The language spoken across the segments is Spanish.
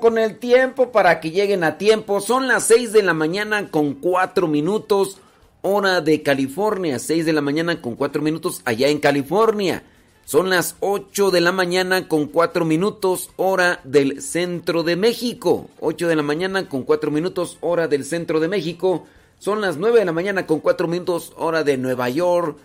Con el tiempo para que lleguen a tiempo. Son las 6 de la mañana con 4 minutos, hora de California. 6 de la mañana con 4 minutos allá en California. Son las 8 de la mañana con 4 minutos, hora del centro de México. 8 de la mañana con 4 minutos, hora del centro de México. Son las 9 de la mañana con 4 minutos, hora de Nueva York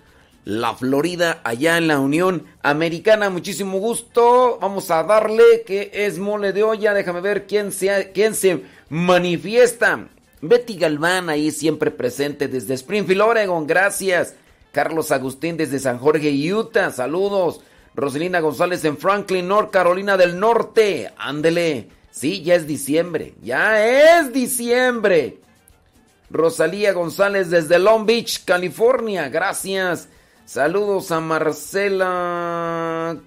la Florida, allá en la Unión Americana. Muchísimo gusto. Vamos a darle que es mole de olla. Déjame ver quién se, quién se manifiesta. Betty Galván ahí siempre presente desde Springfield, Oregon. Gracias. Carlos Agustín desde San Jorge, Utah. Saludos. Roselina González en Franklin, North Carolina del Norte. Ándele. Sí, ya es diciembre. Ya es diciembre. Rosalía González desde Long Beach, California. Gracias. Saludos a Marcela.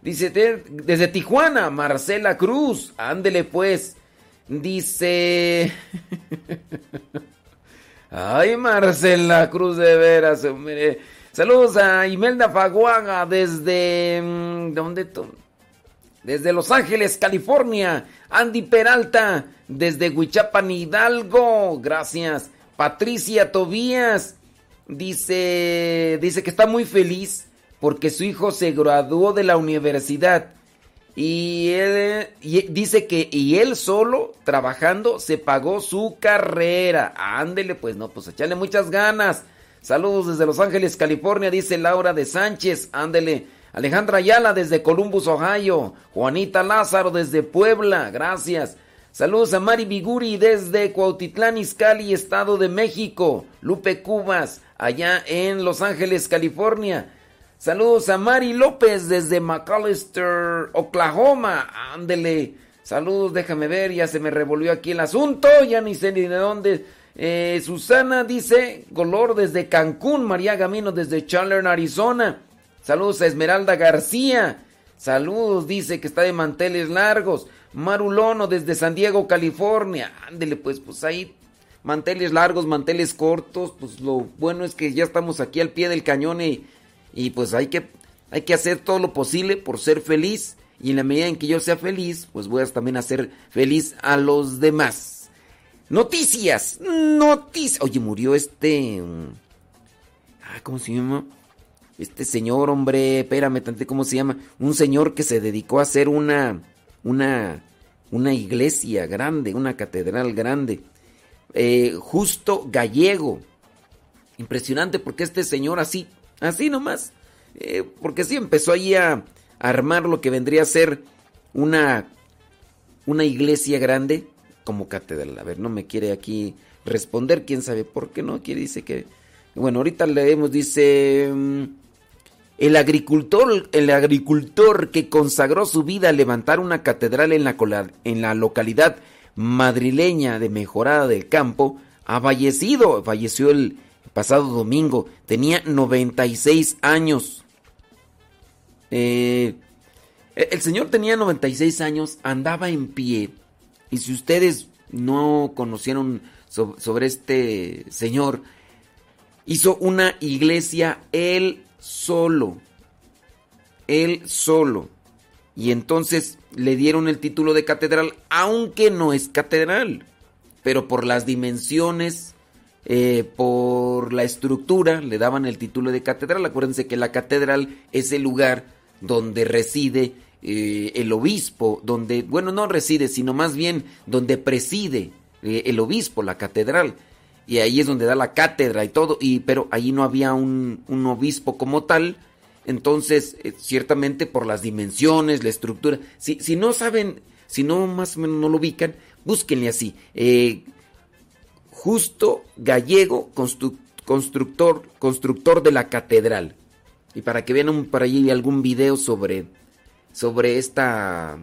Dice desde Tijuana, Marcela Cruz. Ándele pues. Dice. Ay, Marcela Cruz de veras. Saludos a Imelda Faguaga desde... Mm, ¿Dónde? Desde Los Ángeles, California. Andy Peralta desde Huichapan, Hidalgo. Gracias. Patricia Tobías dice, dice que está muy feliz porque su hijo se graduó de la universidad. Y dice que y él solo trabajando se pagó su carrera. Ándele, pues no, pues echarle muchas ganas. Saludos desde Los Ángeles, California, dice Laura de Sánchez. Ándele. Alejandra Ayala desde Columbus, Ohio. Juanita Lázaro desde Puebla. Gracias. Saludos a Mari Biguri desde Cuautitlán, Izcalli, Estado de México. Lupe Cubas, allá en Los Ángeles, California. Saludos a Mari López desde McAllister, Oklahoma. Ándele. Saludos, déjame ver, ya se me revolvió aquí el asunto, ya ni sé ni de dónde. Eh, Susana dice, Golor desde Cancún, María Gamino desde Chandler, Arizona. Saludos a Esmeralda García. Saludos, dice que está de manteles largos. Marulono desde San Diego, California. Ándele, pues, pues ahí manteles largos, manteles cortos. Pues lo bueno es que ya estamos aquí al pie del cañón y y pues hay que, hay que hacer todo lo posible por ser feliz. Y en la medida en que yo sea feliz, pues voy a también hacer feliz a los demás. Noticias, noticias. Oye, murió este... Mm, ah, ¿cómo se llama? Este señor, hombre, espérame, tante, ¿cómo se llama? Un señor que se dedicó a hacer una, una, una iglesia grande, una catedral grande. Eh, justo gallego. Impresionante porque este señor así Así nomás. Eh, porque sí empezó ahí a armar lo que vendría a ser una, una iglesia grande como catedral. A ver, no me quiere aquí responder, quién sabe por qué no quiere, dice que... Bueno, ahorita leemos, dice... El agricultor, el agricultor que consagró su vida a levantar una catedral en la, localidad madrileña de Mejorada del Campo, ha fallecido, falleció el pasado domingo. Tenía 96 años. Eh, el señor tenía 96 años, andaba en pie. Y si ustedes no conocieron sobre este señor, hizo una iglesia él solo. Él solo. Y entonces le dieron el título de catedral, aunque no es catedral. Pero por las dimensiones eh, por la estructura le daban el título de catedral. Acuérdense que la catedral es el lugar donde reside eh, el obispo, donde, bueno, no reside, sino más bien donde preside eh, el obispo, la catedral. Y ahí es donde da la cátedra y todo, y, pero ahí no había un, un obispo como tal. Entonces, ciertamente por las dimensiones, la estructura. Si, si no saben, si no más o menos no lo ubican, búsquenle así. Justo Gallego, constructor, constructor de la catedral. Y para que vean un, por allí algún video sobre, sobre esta,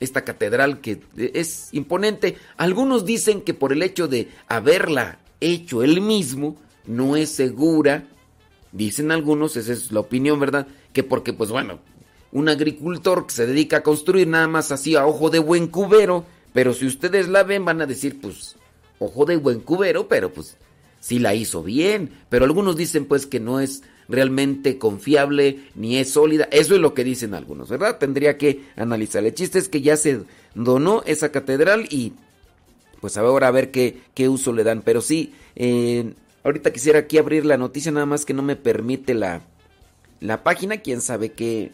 esta catedral que es imponente. Algunos dicen que por el hecho de haberla hecho él mismo, no es segura. Dicen algunos, esa es la opinión, ¿verdad? Que porque, pues bueno, un agricultor que se dedica a construir nada más así a ojo de buen cubero, pero si ustedes la ven van a decir, pues ojo de buen cubero, pero pues sí la hizo bien. Pero algunos dicen pues que no es realmente confiable ni es sólida. Eso es lo que dicen algunos, ¿verdad? Tendría que analizar. El chiste es que ya se donó esa catedral y pues ahora a ver qué, qué uso le dan. Pero sí, eh, ahorita quisiera aquí abrir la noticia, nada más que no me permite la, la página. Quién sabe qué,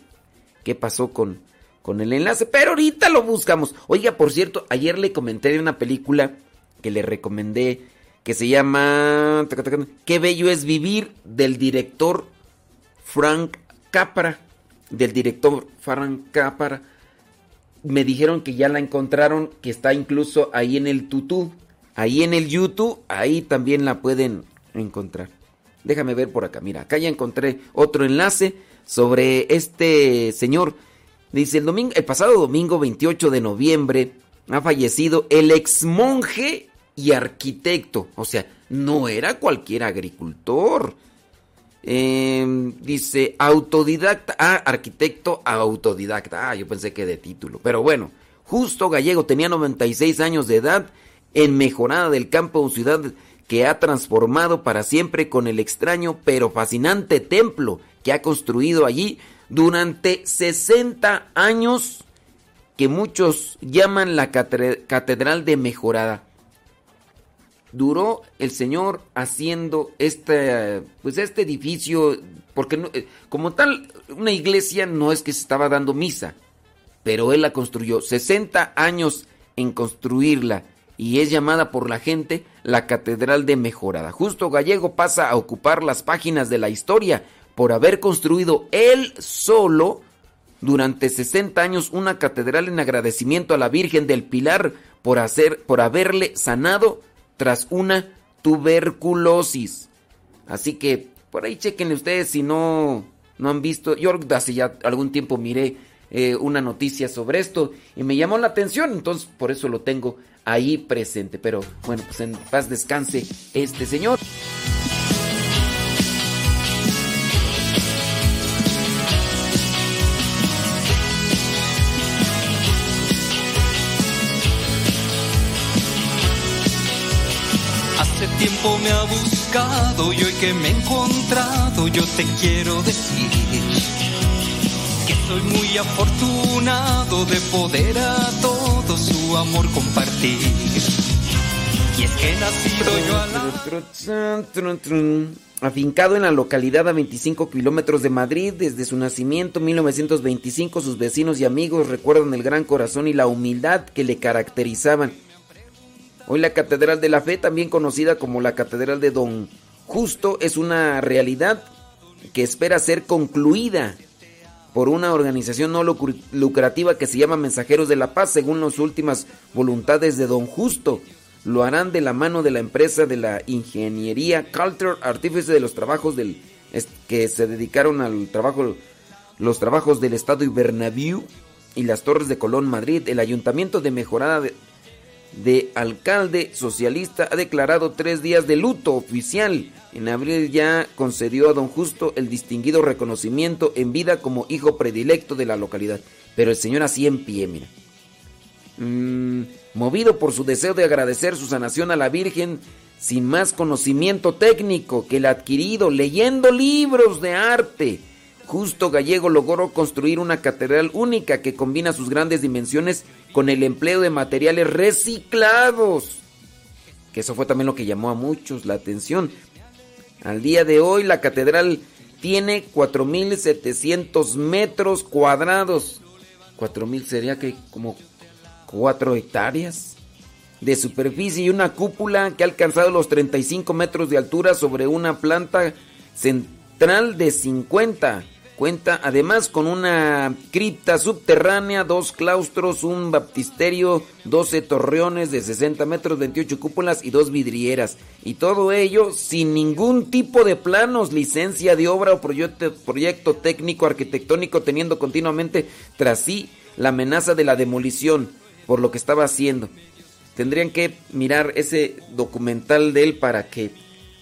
qué pasó con, con el enlace. Pero ahorita lo buscamos. Oiga, por cierto, ayer le comenté de una película que le recomendé, que se llama Qué bello es vivir, del director Frank Capra, del director Frank Capra. Me dijeron que ya la encontraron, que está incluso ahí en el tutú, ahí en el YouTube, ahí también la pueden encontrar. Déjame ver por acá, mira, acá ya encontré otro enlace sobre este señor. Dice, el, domingo, el pasado domingo 28 de noviembre ha fallecido el ex monje y arquitecto. O sea, no era cualquier agricultor. Em, dice autodidacta. Ah, arquitecto autodidacta. Ah, yo pensé que de título. Pero bueno, justo gallego tenía 96 años de edad. En Mejorada del Campo, ciudad que ha transformado para siempre con el extraño pero fascinante templo que ha construido allí durante 60 años que muchos llaman la Catedral de Mejorada. Duró el Señor haciendo este, pues este edificio, porque eh, como tal, una iglesia no es que se estaba dando misa, pero él la construyó 60 años en construirla y es llamada por la gente la Catedral de Mejorada. Justo Gallego pasa a ocupar las páginas de la historia por haber construido él solo durante 60 años una catedral en agradecimiento a la Virgen del Pilar por hacer por haberle sanado tras una tuberculosis. Así que por ahí chequen ustedes si no no han visto. Yo hace ya algún tiempo miré eh, una noticia sobre esto y me llamó la atención, entonces por eso lo tengo ahí presente. Pero bueno, pues en paz descanse este señor. Tiempo me ha buscado y hoy que me he encontrado yo te quiero decir que soy muy afortunado de poder a todo su amor compartir. Y es que nacido yo a la... Afincado en la localidad a 25 kilómetros de Madrid, desde su nacimiento 1925, sus vecinos y amigos recuerdan el gran corazón y la humildad que le caracterizaban. Hoy la Catedral de la Fe, también conocida como la Catedral de Don Justo, es una realidad que espera ser concluida por una organización no lucrativa que se llama Mensajeros de la Paz, según las últimas voluntades de Don Justo. Lo harán de la mano de la empresa de la ingeniería Culture Artífice de los trabajos del que se dedicaron al trabajo los trabajos del Estado y y las Torres de Colón Madrid, el Ayuntamiento de Mejorada de, de alcalde socialista ha declarado tres días de luto oficial. En abril ya concedió a don Justo el distinguido reconocimiento en vida como hijo predilecto de la localidad. Pero el señor así en pie, mira. Mm, movido por su deseo de agradecer su sanación a la Virgen, sin más conocimiento técnico que el adquirido leyendo libros de arte Justo Gallego logró construir una catedral única que combina sus grandes dimensiones con el empleo de materiales reciclados. Que eso fue también lo que llamó a muchos la atención. Al día de hoy la catedral tiene 4.700 metros cuadrados. 4.000 sería que como 4 hectáreas de superficie y una cúpula que ha alcanzado los 35 metros de altura sobre una planta central de 50 Cuenta además con una cripta subterránea, dos claustros, un baptisterio, 12 torreones de 60 metros, 28 cúpulas y dos vidrieras. Y todo ello sin ningún tipo de planos, licencia de obra o proyecto, proyecto técnico arquitectónico, teniendo continuamente tras sí la amenaza de la demolición por lo que estaba haciendo. Tendrían que mirar ese documental de él para que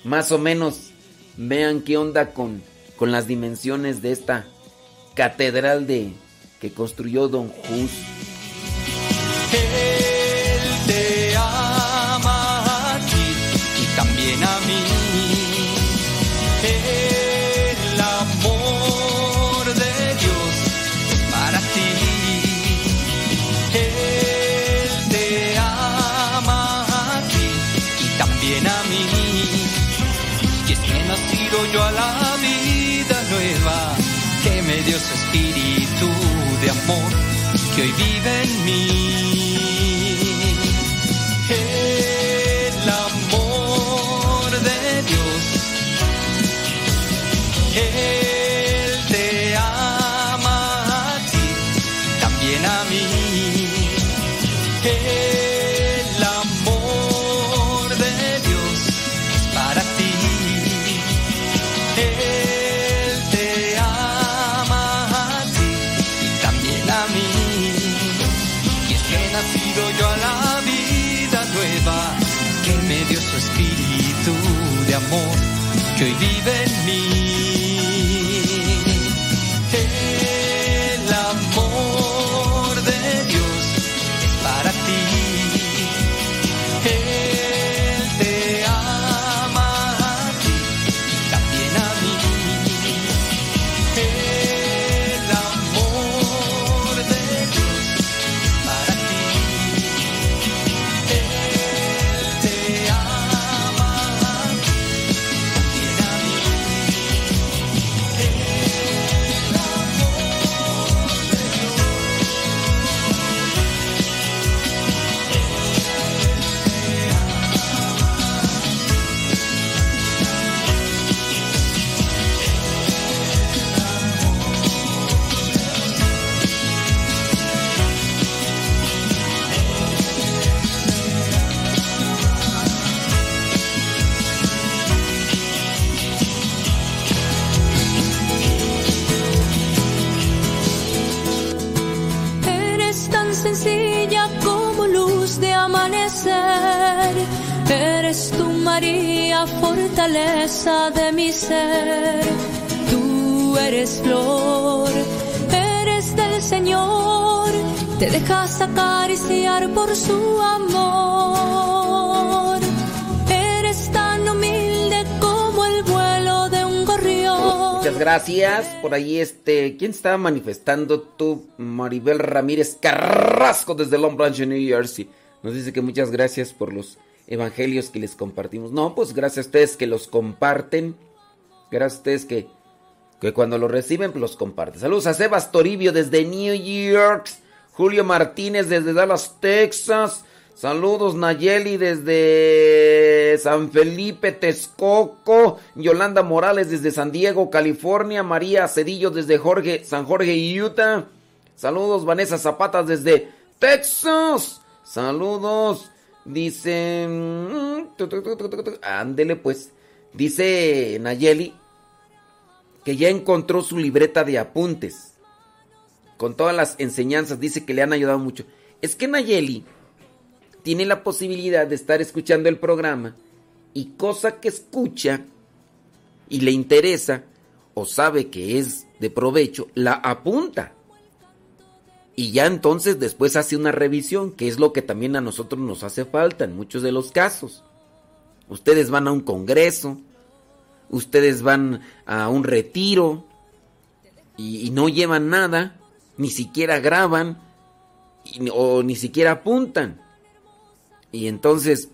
más o menos vean qué onda con con las dimensiones de esta catedral de que construyó Don Jus. Él que hoy vive en mí. Mi ser. Tú eres flor, eres del Señor. Te dejas acariciar por su amor. Eres tan humilde como el vuelo de un gorrión. Muchas gracias. Por ahí, este. ¿Quién estaba manifestando tú? Maribel Ramírez Carrasco desde Long Branch, New Jersey. Nos dice que muchas gracias por los evangelios que les compartimos. No, pues gracias a ustedes que los comparten. Gracias ustedes que, que cuando los reciben, pues los comparten. Saludos a Sebas Toribio desde New York. Julio Martínez desde Dallas, Texas. Saludos Nayeli desde San Felipe, Texcoco. Yolanda Morales desde San Diego, California. María Cedillo desde Jorge, San Jorge, Utah. Saludos Vanessa Zapata desde Texas. Saludos. Dice... mm, Ándele pues. Dice Nayeli que ya encontró su libreta de apuntes. Con todas las enseñanzas. Dice que le han ayudado mucho. Es que Nayeli tiene la posibilidad de estar escuchando el programa y cosa que escucha y le interesa o sabe que es de provecho, la apunta. Y ya entonces después hace una revisión, que es lo que también a nosotros nos hace falta en muchos de los casos. Ustedes van a un congreso, ustedes van a un retiro y, no llevan nada, ni siquiera graban o ni siquiera apuntan. Y entonces,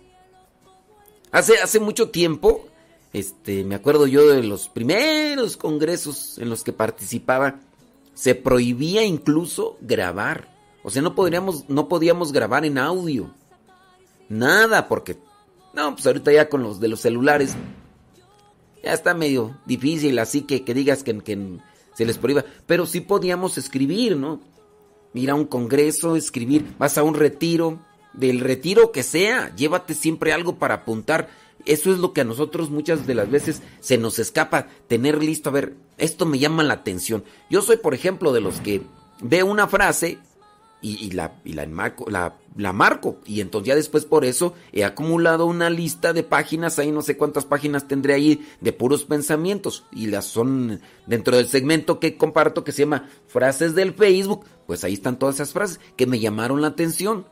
hace, hace mucho tiempo, este, me acuerdo yo de los primeros congresos en los que participaba, se prohibía incluso grabar. O sea, no podríamos, no podíamos grabar en audio. Nada, porque, no, pues ahorita ya con los de los celulares, ya está medio difícil, así que que digas que, que se les prohíba. Pero sí podíamos escribir, ¿no? Ir a un congreso, escribir, vas a un retiro, del retiro que sea, llévate siempre algo para apuntar. Eso es lo que a nosotros muchas de las veces se nos escapa, tener listo, a ver, esto me llama la atención. Yo soy, por ejemplo, de los que veo una frase y, la, la, enmarco, la marco. Y entonces ya después por eso he acumulado una lista de páginas, ahí no sé cuántas páginas tendré ahí de puros pensamientos. Y las son dentro del segmento que comparto que se llama Frases del Facebook. Pues ahí están todas esas frases que me llamaron la atención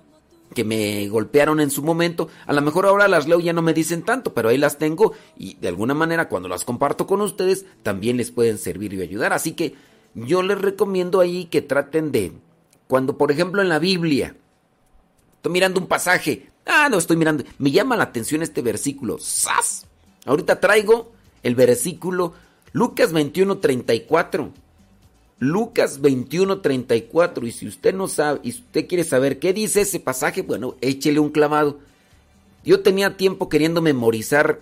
que me golpearon en su momento. A lo mejor ahora las leo y ya no me dicen tanto, pero ahí las tengo y de alguna manera cuando las comparto con ustedes también les pueden servir y ayudar. Así que yo les recomiendo ahí que traten de, cuando por ejemplo en la Biblia, estoy mirando un pasaje, ah, no estoy mirando, me llama la atención este versículo, ¡zas! Ahorita traigo el versículo Lucas 21, 34. Lucas 21, 34. Y si usted no sabe, y usted quiere saber qué dice ese pasaje, bueno, échele un clavado. Yo tenía tiempo queriendo memorizar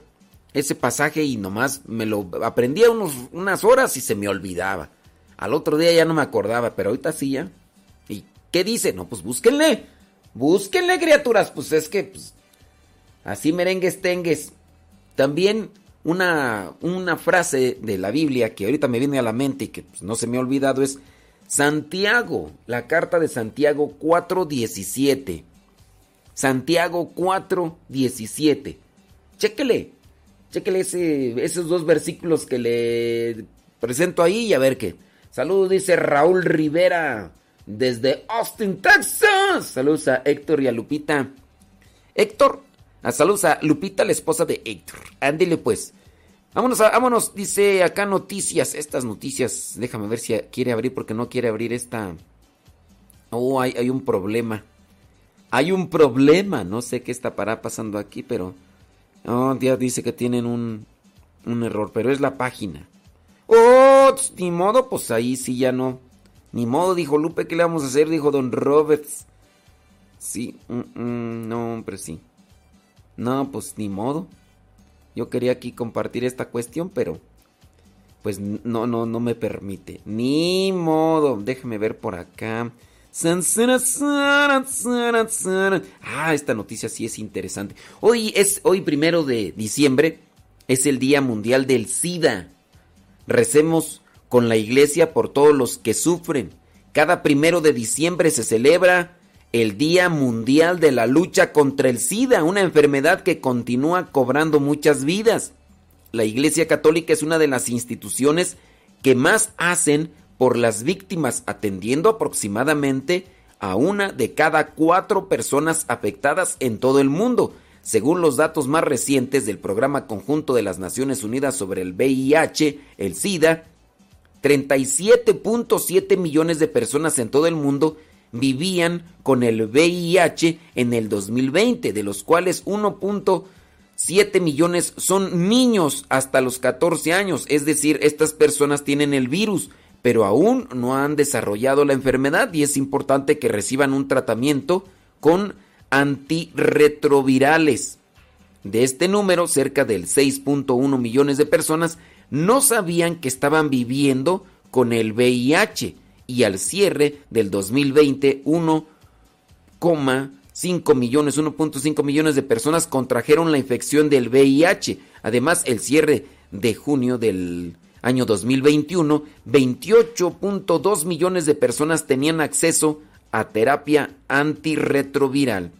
ese pasaje y nomás me lo aprendía unas horas y se me olvidaba. Al otro día ya no me acordaba, pero ahorita sí ya. ¿Y qué dice? No, pues búsquenle. Búsquenle, criaturas. Pues es que, pues, así merengues tengues. También una, una frase de la Biblia que ahorita me viene a la mente y que pues, no se me ha olvidado es Santiago, la carta de Santiago 4.17. Santiago 4.17. Chéquele, chéquele ese, esos dos versículos que le presento ahí y a ver qué. Saludos, dice Raúl Rivera desde Austin, Texas. Saludos a Héctor y a Lupita. Héctor, a saludos a Lupita, la esposa de Héctor. Ándele pues. Vámonos, a- vámonos, dice acá noticias. Estas noticias, déjame ver si quiere abrir porque no quiere abrir esta. Oh, hay, un problema. Hay un problema. No sé qué está para pasando aquí, pero. Oh, ya dice que tienen un, un error, pero es la página. Oh, ni modo, pues ahí sí ya no. Ni modo, dijo Lupe, ¿qué le vamos a hacer? Dijo Don Roberts. Sí, mm, mm, no, hombre, sí. No, pues ni modo. Yo quería aquí compartir esta cuestión, pero pues no, no, no me permite. Ni modo. Déjeme ver por acá. Ah, esta noticia sí es interesante. Hoy es, hoy primero de diciembre, es el Día Mundial del SIDA. Recemos con la iglesia por todos los que sufren. Cada primero de diciembre se celebra el Día Mundial de la Lucha contra el SIDA, una enfermedad que continúa cobrando muchas vidas. La Iglesia Católica es una de las instituciones que más hacen por las víctimas, atendiendo aproximadamente a una de cada cuatro personas afectadas en todo el mundo, según los datos más recientes del Programa Conjunto de las Naciones Unidas sobre el VIH, el SIDA, 37.7 millones de personas en todo el mundo vivían con el VIH en el 2020, de los cuales 1.7 millones son niños hasta los 14 años, es decir, estas personas tienen el virus, pero aún no han desarrollado la enfermedad y es importante que reciban un tratamiento con antirretrovirales. De este número, cerca del 6.1 millones de personas no sabían que estaban viviendo con el VIH y al cierre del 2020 1,5 millones, 1.5 millones de personas contrajeron la infección del VIH. Además, el cierre de junio del año 2021, 28.2 millones de personas tenían acceso a terapia antirretroviral.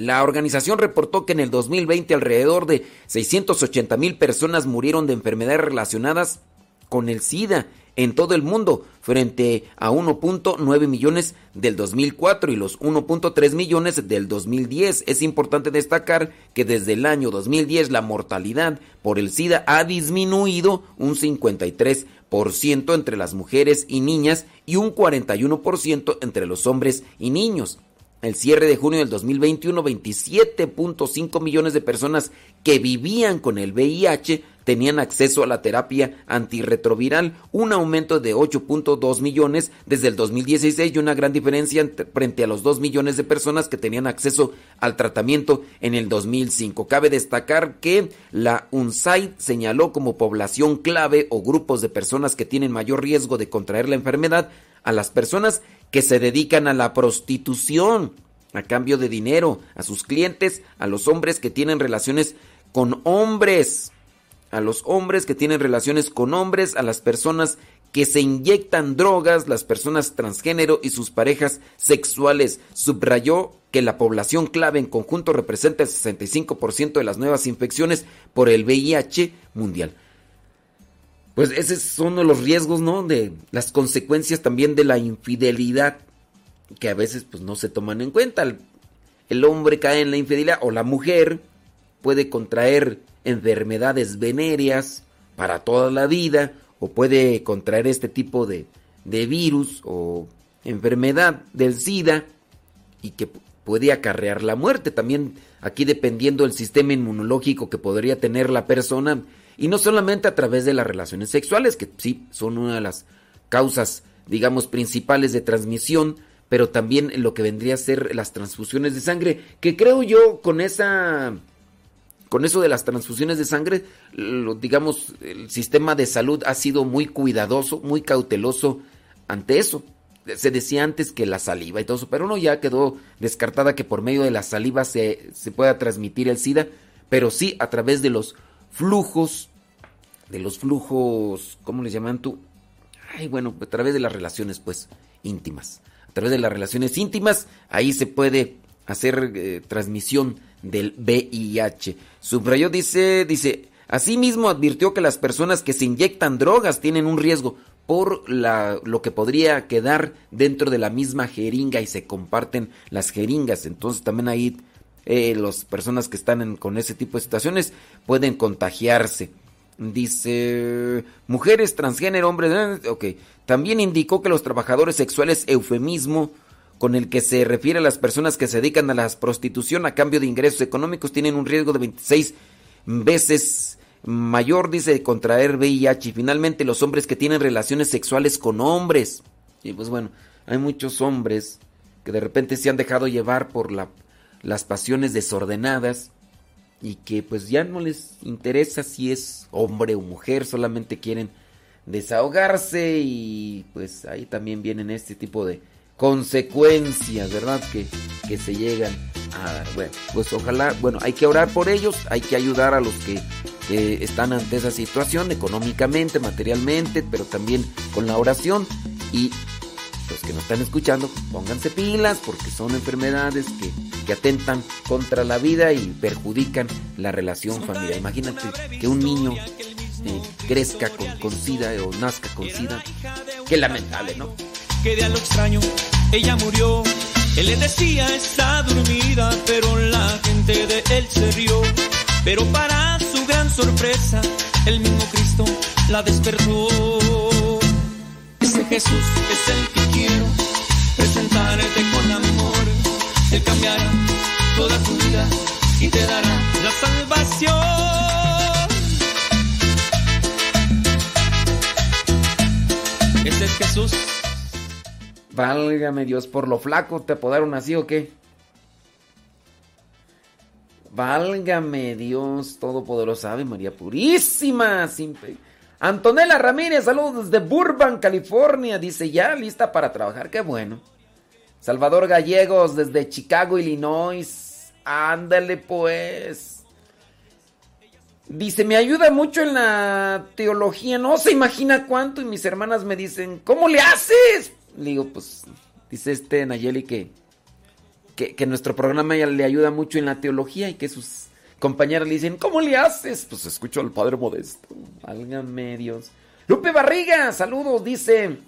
La organización reportó que en el 2020 alrededor de 680 mil personas murieron de enfermedades relacionadas con el SIDA en todo el mundo, frente a 1.9 millones del 2004 y los 1.3 millones del 2010. Es importante destacar que desde el año 2010 la mortalidad por el SIDA ha disminuido un 53% entre las mujeres y niñas y un 41% entre los hombres y niños. El cierre de junio del 2021, 27.5 millones de personas que vivían con el VIH tenían acceso a la terapia antirretroviral, un aumento de 8.2 millones desde el 2016 y una gran diferencia frente a los 2 millones de personas que tenían acceso al tratamiento en el 2005. Cabe destacar que la UNSAID señaló como población clave o grupos de personas que tienen mayor riesgo de contraer la enfermedad a las personas que se dedican a la prostitución a cambio de dinero, a sus clientes, a los hombres que tienen relaciones con hombres a los hombres que tienen relaciones con hombres, a las personas que se inyectan drogas, las personas transgénero y sus parejas sexuales. Subrayó que la población clave en conjunto representa el 65% de las nuevas infecciones por el VIH mundial. Pues esos son los riesgos, ¿no? De las consecuencias también de la infidelidad que a veces pues no se toman en cuenta. El, el hombre cae en la infidelidad o la mujer puede contraer enfermedades venéreas para toda la vida o puede contraer este tipo de, de virus o enfermedad del SIDA y que puede acarrear la muerte. También aquí dependiendo del sistema inmunológico que podría tener la persona y no solamente a través de las relaciones sexuales, que sí son una de las causas, digamos, principales de transmisión, pero también lo que vendría a ser las transfusiones de sangre, que creo yo con esa con eso de las transfusiones de sangre, digamos, el sistema de salud ha sido muy cuidadoso, muy cauteloso ante eso. Se decía antes que la saliva y todo eso, pero no ya quedó descartada que por medio de la saliva se, se pueda transmitir el SIDA, pero sí a través de los flujos, de los flujos, ¿cómo les llaman tú? Ay, bueno, a través de las relaciones, pues, íntimas. A través de las relaciones íntimas, ahí se puede hacer eh, transmisión del VIH. Subrayó, dice, dice, asimismo advirtió que las personas que se inyectan drogas tienen un riesgo por la, lo que podría quedar dentro de la misma jeringa y se comparten las jeringas. Entonces también ahí eh, las personas que están con ese tipo de situaciones pueden contagiarse. Dice, mujeres, transgénero, hombres, ok. También indicó que los trabajadores sexuales, eufemismo, con el que se refiere a las personas que se dedican a la prostitución a cambio de ingresos económicos tienen un riesgo de 26 veces mayor, dice, de contraer VIH. Y finalmente los hombres que tienen relaciones sexuales con hombres. Y pues bueno, hay muchos hombres que de repente se han dejado llevar por la, las pasiones desordenadas y que pues ya no les interesa si es hombre o mujer, solamente quieren desahogarse y pues ahí también vienen este tipo de consecuencias, ¿verdad? Que, que se llegan a dar. Bueno, pues ojalá, bueno, hay que orar por ellos, hay que ayudar a los que están ante esa situación económicamente, materialmente, pero también con la oración y los que nos están escuchando, pónganse pilas porque son enfermedades que, que atentan contra la vida y perjudican la relación familiar. Imagínate que un niño eh, crezca con, con SIDA o nazca con SIDA. Qué lamentable, ¿no? Que de a lo extraño, ella murió. Él le decía está dormida, pero la gente de él se rió. Pero para su gran sorpresa, el mismo Cristo la despertó. Jesús es el que quiero presentarte con amor. Él cambiará toda tu vida y te dará la salvación. Ese es Jesús. Válgame Dios, por lo flaco te apodaron así o qué? Válgame Dios Todopoderoso, Ave María Purísima, sin Antonella Ramírez, saludos desde Burbank, California. Dice, ya lista para trabajar, qué bueno. Salvador Gallegos desde Chicago, Illinois. Ándale pues. Dice, me ayuda mucho en la teología. No se imagina cuánto. Y mis hermanas me dicen, ¿cómo le haces? Le digo, pues, dice este Nayeli que, que, que nuestro programa ya le ayuda mucho en la teología y que sus compañeras le dicen, ¿cómo le haces? Pues escucho al Padre Modesto. Válgame Dios. Lupe Barriga, saludos, dice,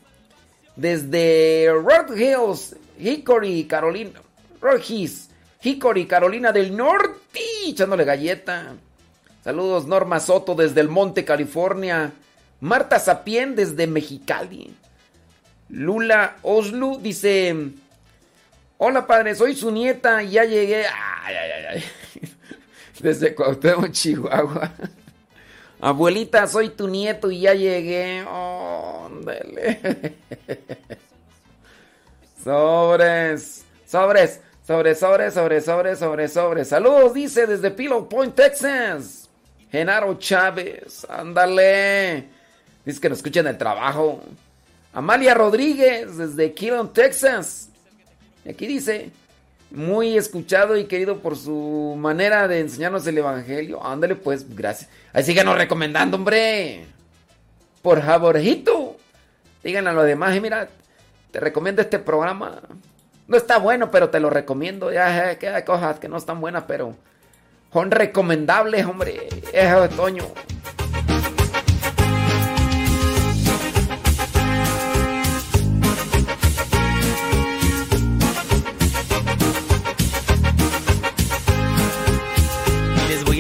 desde Rock Hills, Hickory, Carolina. Rogis, Hickory, Carolina del Norte, echándole galleta. Saludos, Norma Soto desde el Monte, California. Marta Sapien desde Mexicali. Lula Oslu dice: Hola padre, soy su nieta y ya llegué. Ay, ay, ay. Desde Cuauhtémoc, Chihuahua. Abuelita, soy tu nieto y ya llegué. Óndele. Sobres, sobres, sobres, sobres, sobres, sobres, sobres, sobres. Saludos, dice desde Pillow Point, Texas. Genaro Chávez, ándale. Dice que nos escuchan el trabajo. Amalia Rodríguez, desde Keelan, Texas. Y aquí dice, muy escuchado y querido por su manera de enseñarnos el Evangelio. Ándale pues, gracias. Ahí síganos recomendando, hombre. Por favorito. Díganle a los demás, mira, te recomiendo este programa. No está bueno, pero te lo recomiendo. Ya que hay cosas que no están buenas, pero son recomendables, hombre. Es otoño.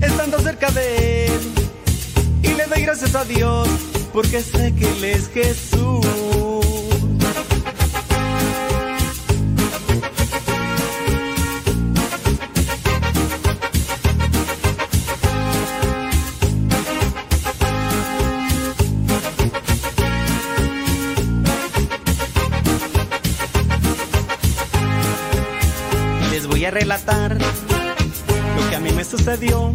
estando cerca de él. Y le doy gracias a Dios, porque sé que Él es Jesús. Les voy a relatar lo que a mí me sucedió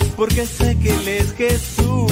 porque sé que Él es Jesús.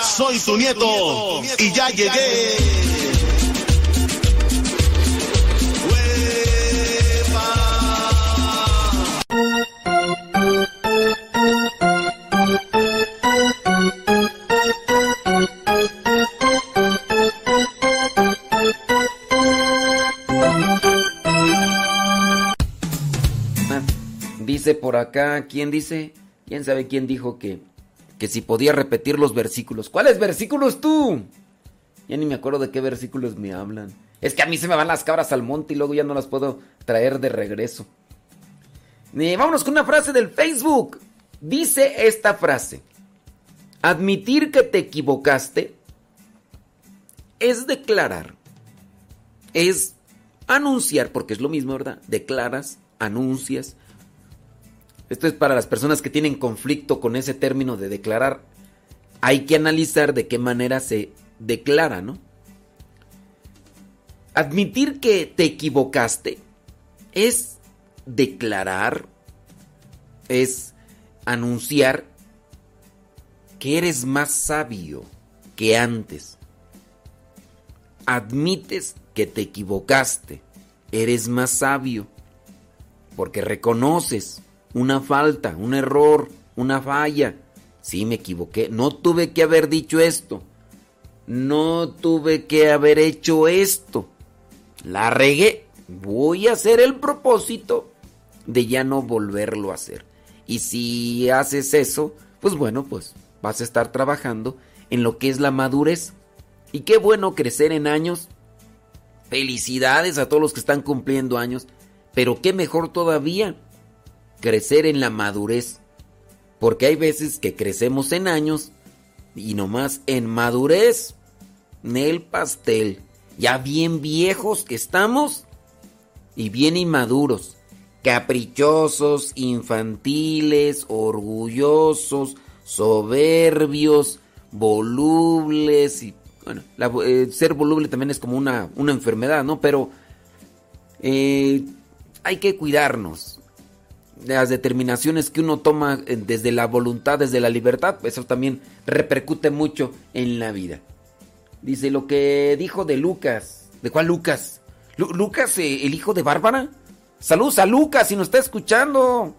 soy tu nieto y ya llegué. Dice por acá, ¿quién dice? ¿Quién sabe quién dijo que, que si podía repetir los versículos? ¿Cuáles versículos tú? Ya ni me acuerdo de qué versículos me hablan. Es que a mí se me van las cabras al monte y luego ya no las puedo traer de regreso. Eh, vámonos con una frase del Facebook. Dice esta frase. Admitir que te equivocaste es declarar. Es anunciar, porque es lo mismo, ¿verdad? Declaras, anuncias, esto es para las personas que tienen conflicto con ese término de declarar. Hay que analizar de qué manera se declara, ¿no? Admitir que te equivocaste es declarar, es anunciar que eres más sabio que antes. Admites que te equivocaste, eres más sabio, porque reconoces una falta, un error, una falla. Sí, me equivoqué. No tuve que haber dicho esto. No tuve que haber hecho esto. La regué. Voy a hacer el propósito de ya no volverlo a hacer. Y si haces eso, pues bueno, pues vas a estar trabajando en lo que es la madurez. Y qué bueno crecer en años. Felicidades a todos los que están cumpliendo años. Pero qué mejor todavía crecer en la madurez. Porque hay veces que crecemos en años y nomás en madurez, en el pastel. Ya bien viejos que estamos y bien inmaduros, caprichosos, infantiles, orgullosos, soberbios, volubles y bueno, eh, ser voluble también es como una, una enfermedad, ¿no? Pero eh, hay que cuidarnos las determinaciones que uno toma eh, desde la voluntad, desde la libertad, eso también repercute mucho en la vida. Dice lo que dijo de Lucas. ¿De cuál Lucas? ¿Lucas, eh, el hijo de Bárbara? Saludos a Lucas, si nos está escuchando.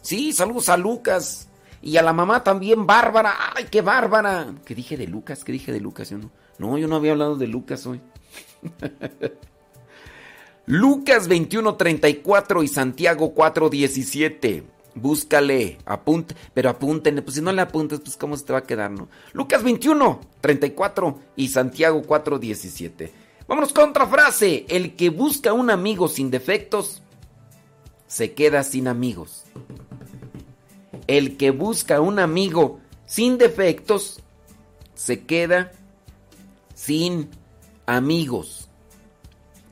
Sí, saludos a Lucas. Y a la mamá también, Bárbara. ¡Ay, qué Bárbara! ¿Qué dije de Lucas? ¿Qué dije de Lucas? Yo no, no, yo no había hablado de Lucas hoy. Lucas 21:34 y Santiago 4:17. Búscale, apunte, pero apúntenle, pues si no le apuntes, pues cómo se te va a quedar, ¿no? Lucas 21, 34 y Santiago 4:17. Vámonos con otra frase. El que busca un amigo sin defectos, se queda sin amigos. El que busca un amigo sin defectos, se queda sin amigos.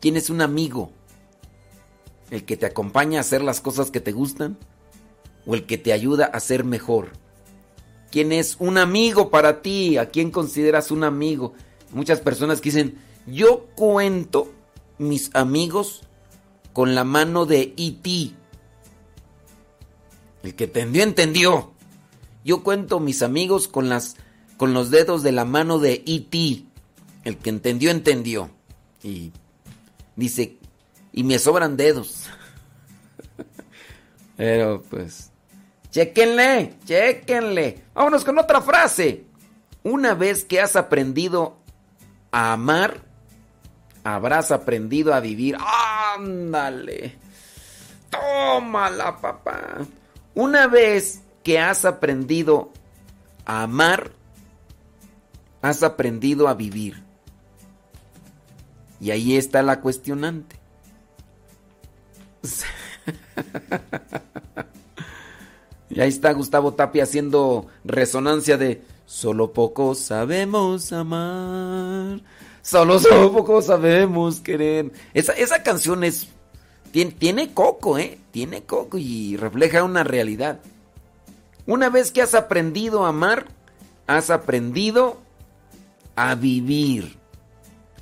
¿Quién es un amigo? ¿El que te acompaña a hacer las cosas que te gustan? ¿O el que te ayuda a ser mejor? ¿Quién es un amigo para ti? ¿A quién consideras un amigo? Muchas personas que dicen, yo cuento mis amigos con la mano de E.T. El que entendió, entendió. Yo cuento mis amigos con, las, con los dedos de la mano de E.T. El que entendió, entendió. Y Dice, y me sobran dedos. Pero pues, chequenle, chequenle. Vámonos con otra frase. Una vez que has aprendido a amar, habrás aprendido a vivir. Ándale. Tómala, papá. Una vez que has aprendido a amar, has aprendido a vivir. Y ahí está la cuestionante. y ahí está Gustavo Tapia haciendo resonancia de Solo pocos sabemos amar. Solo, solo pocos sabemos querer. Esa, esa canción es. Tiene, tiene coco, ¿eh? Tiene coco y refleja una realidad. Una vez que has aprendido a amar, has aprendido a vivir.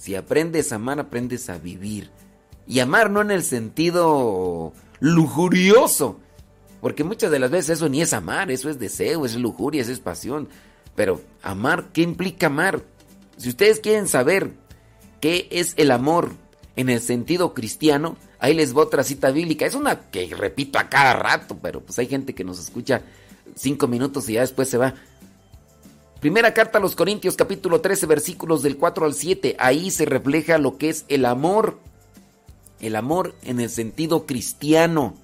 Si aprendes a amar, aprendes a vivir. Y amar no en el sentido lujurioso. Porque muchas de las veces eso ni es amar, eso es deseo, es lujuria, eso es pasión. Pero amar, ¿qué implica amar? Si ustedes quieren saber qué es el amor en el sentido cristiano, ahí les va otra cita bíblica. Es una que repito a cada rato, pero pues hay gente que nos escucha cinco minutos y ya después se va. Primera carta a los Corintios capítulo 13 versículos del 4 al 7. Ahí se refleja lo que es el amor. El amor en el sentido cristiano.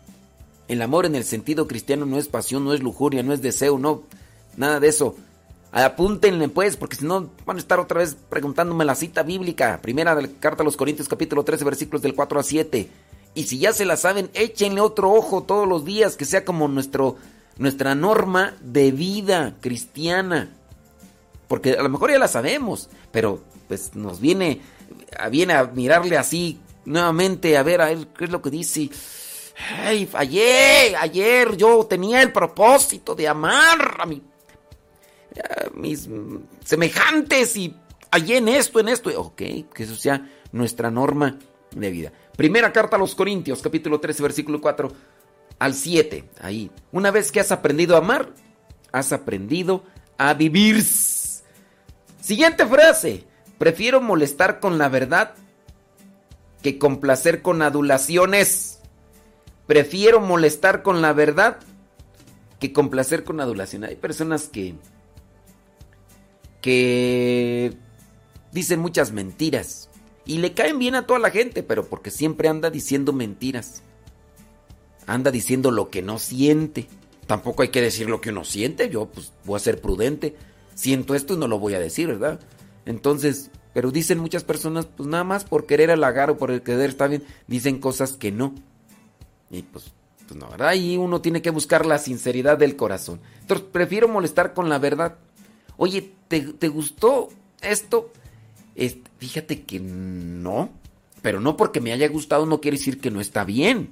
El amor en el sentido cristiano no es pasión, no es lujuria, no es deseo, no. Nada de eso. Apúntenle pues, porque si no van a estar otra vez preguntándome la cita bíblica. Primera carta a los Corintios capítulo 13 versículos del 4 al 7. Y si ya se la saben, échenle otro ojo todos los días, que sea como nuestro, nuestra norma de vida cristiana. Porque a lo mejor ya la sabemos, pero pues nos viene, viene a mirarle así nuevamente, a ver, a ver qué es lo que dice. Ay, fallé, ayer yo tenía el propósito de amar a mi mis semejantes y allí en esto, en esto. Ok, que eso sea nuestra norma de vida. Primera carta a los Corintios, capítulo 13, versículo 4 al 7. Ahí. Una vez que has aprendido a amar, has aprendido a vivir. Siguiente frase. Prefiero molestar con la verdad que complacer con adulaciones. Prefiero molestar con la verdad que complacer con adulación. Hay personas que que dicen muchas mentiras y le caen bien a toda la gente, pero porque siempre anda diciendo mentiras. Anda diciendo lo que no siente. Tampoco hay que decir lo que uno siente. Yo pues voy a ser prudente. Siento esto y no lo voy a decir, ¿verdad? Entonces, pero dicen muchas personas, pues nada más por querer halagar o por querer estar bien, dicen cosas que no. Y pues, pues no, ¿verdad? Y uno tiene que buscar la sinceridad del corazón. Entonces, prefiero molestar con la verdad. Oye, ¿te, gustó esto? fíjate que no, pero no porque me haya gustado no quiere decir que no está bien.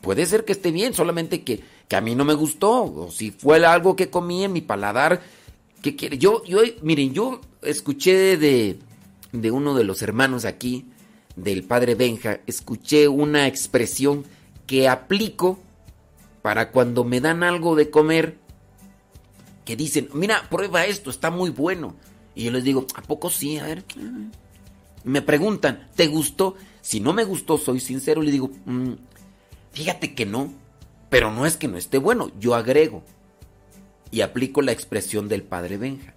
Puede ser que esté bien, solamente que, que a mí no me gustó. O si fue algo que comí en mi paladar, ¿qué quiere? Yo, yo, miren, yo escuché de, de uno de los hermanos aquí, del padre Benja, escuché una expresión que aplico para cuando me dan algo de comer que dicen, mira, prueba esto, está muy bueno. Y yo les digo, ¿a poco sí? A ver. Me preguntan, ¿te gustó? Si no me gustó, soy sincero, le digo, mm, fíjate que no, pero no es que no esté bueno, yo agrego y aplico la expresión del padre Benja.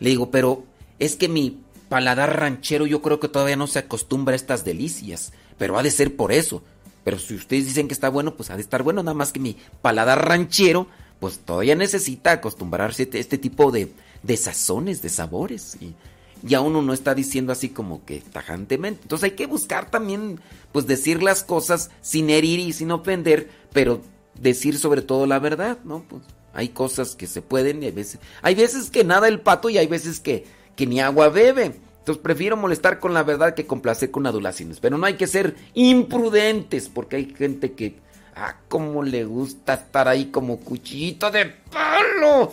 Le digo, pero es que mi paladar ranchero yo creo que todavía no se acostumbra a estas delicias, pero ha de ser por eso. Pero si ustedes dicen que está bueno, pues ha de estar bueno, nada más que mi paladar ranchero pues todavía necesita acostumbrarse a este tipo de, de sazones, de sabores. Y ya uno no está diciendo así como que tajantemente. Entonces hay que buscar también, pues decir las cosas sin herir y sin ofender, pero decir sobre todo la verdad, ¿no? Pues hay cosas que se pueden y hay veces, hay veces que nada el pato y hay veces que, que ni agua bebe. Entonces prefiero molestar con la verdad que complacer con adulaciones. Pero no hay que ser imprudentes porque hay gente que Ah, cómo le gusta estar ahí como cuchillito de palo.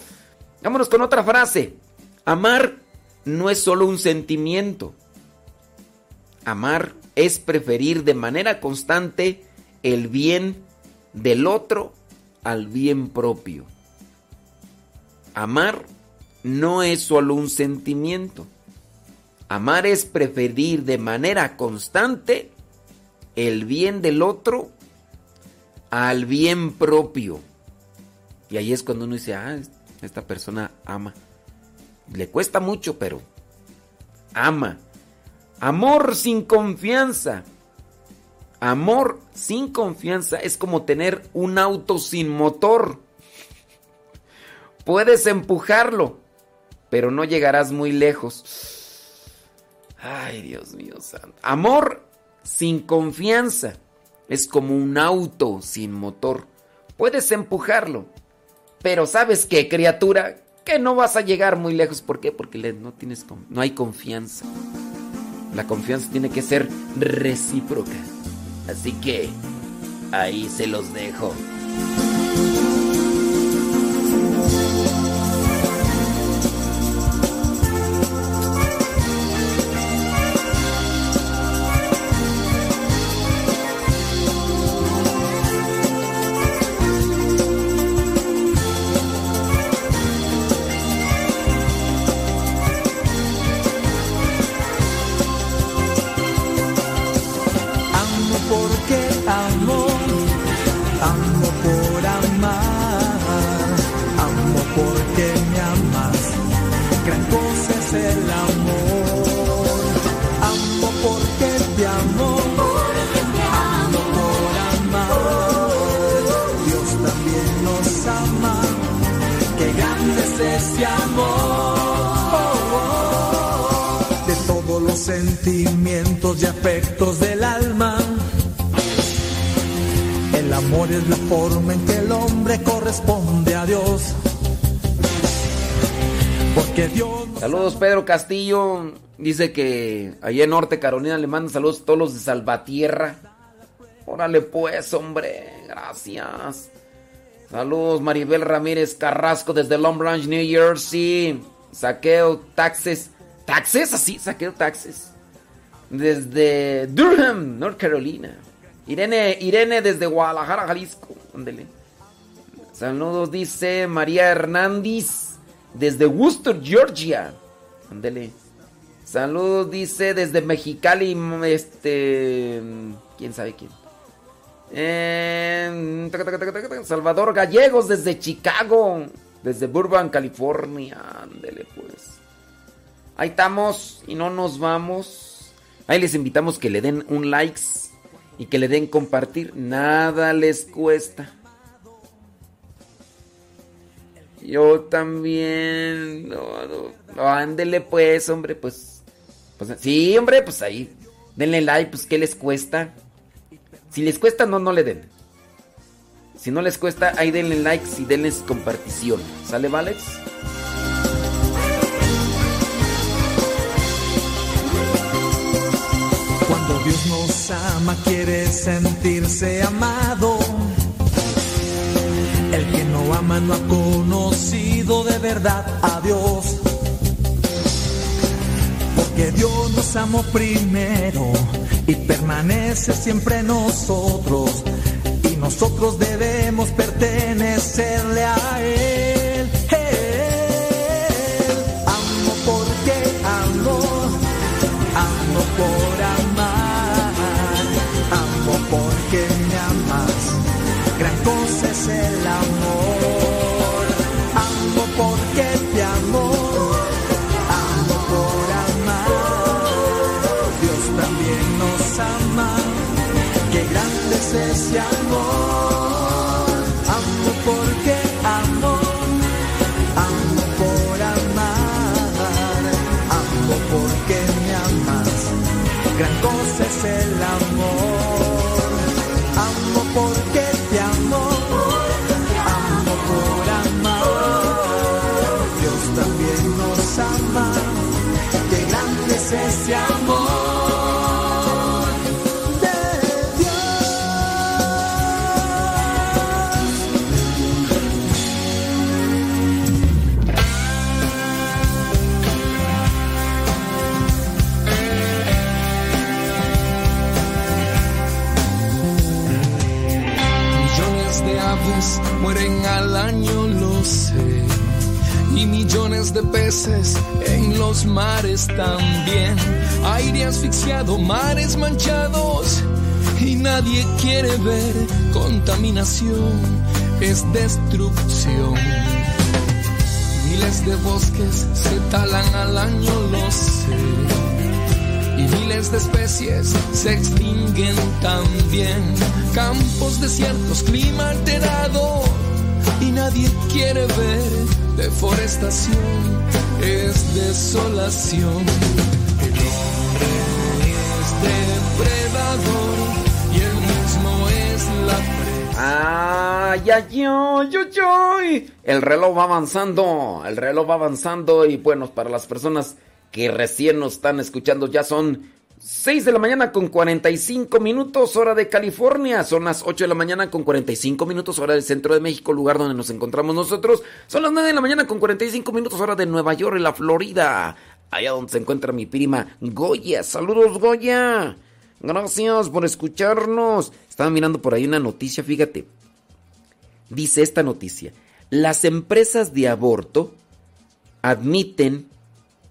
Vámonos con otra frase. Amar no es solo un sentimiento. Amar es preferir de manera constante el bien del otro al bien propio. Amar no es solo un sentimiento. Amar es preferir de manera constante el bien del otro al bien propio. Y ahí es cuando uno dice, ah, esta persona ama. Le cuesta mucho, pero ama. Amor sin confianza. Amor sin confianza es como tener un auto sin motor. Puedes empujarlo, pero no llegarás muy lejos. Ay, Dios mío santo. Amor sin confianza es como un auto sin motor. Puedes empujarlo, pero ¿sabes qué, criatura? Que no vas a llegar muy lejos. ¿Por qué? Porque no, tienes, no hay confianza. La confianza tiene que ser recíproca. Así que ahí se los dejo. Dice que allá en Norte Carolina le manda saludos a todos los de Salvatierra. Órale, pues, hombre. Gracias. Saludos, Maribel Ramírez Carrasco desde Long Branch, New Jersey. Saqueo, taxes. ¿Taxes? Así, saqueo, taxes. Desde Durham, North Carolina. Irene, Irene desde Guadalajara, Jalisco. Ándele. Saludos, dice María Hernández desde Worcester, Georgia. Ándele. Saludos, dice desde Mexicali, este. ¿Quién sabe quién? Salvador Gallegos desde Chicago, desde Burbank, California. Ándele, pues. Ahí estamos y no nos vamos. Ahí les invitamos que le den un likes y que le den compartir. Nada les cuesta. Yo también. No, no, ándele pues, hombre, pues, pues. Sí, hombre, pues ahí. Denle like, pues, ¿qué les cuesta? Si les cuesta, no, no le den. Si no les cuesta, ahí denle likes y denles compartición. ¿Sale, Valex? Cuando Dios nos ama, quiere sentirse amado. El que no ama no ha conocido de verdad a Dios. Porque Dios nos amó primero y permanece siempre nosotros. Y nosotros debemos pertenecerle a Él. Él. Amo porque amo, amo por amar, amo porque me amas. Gran cosa es el amor. Es ese amor. Amo porque amo. Amo por amar. Amo porque me amas. Gran cosa es el amor. Amo porque te amo. Amo por amar. Dios también nos ama. Qué grande es ese amor. Mueren al año, lo sé. Y millones de peces en los mares también. Aire asfixiado, mares manchados. Y nadie quiere ver contaminación, es destrucción. Miles de bosques se talan al año, lo sé y miles de especies se extinguen también. Campos desiertos, clima alterado y nadie quiere ver deforestación, es desolación. El hombre es depredador y él mismo es la. Ay, ay, ay, ay, ay. El reloj va avanzando, el reloj va avanzando y bueno, para las personas que recién nos están escuchando ya son 6 de la mañana con 45 minutos hora de California, son las 8 de la mañana con 45 minutos hora del centro de México, lugar donde nos encontramos nosotros, son las 9 de la mañana con 45 minutos hora de Nueva York, en la Florida, allá donde se encuentra mi prima Goya. Saludos Goya, gracias por escucharnos. Estaba mirando por ahí una noticia, fíjate. Dice esta noticia, las empresas de aborto admiten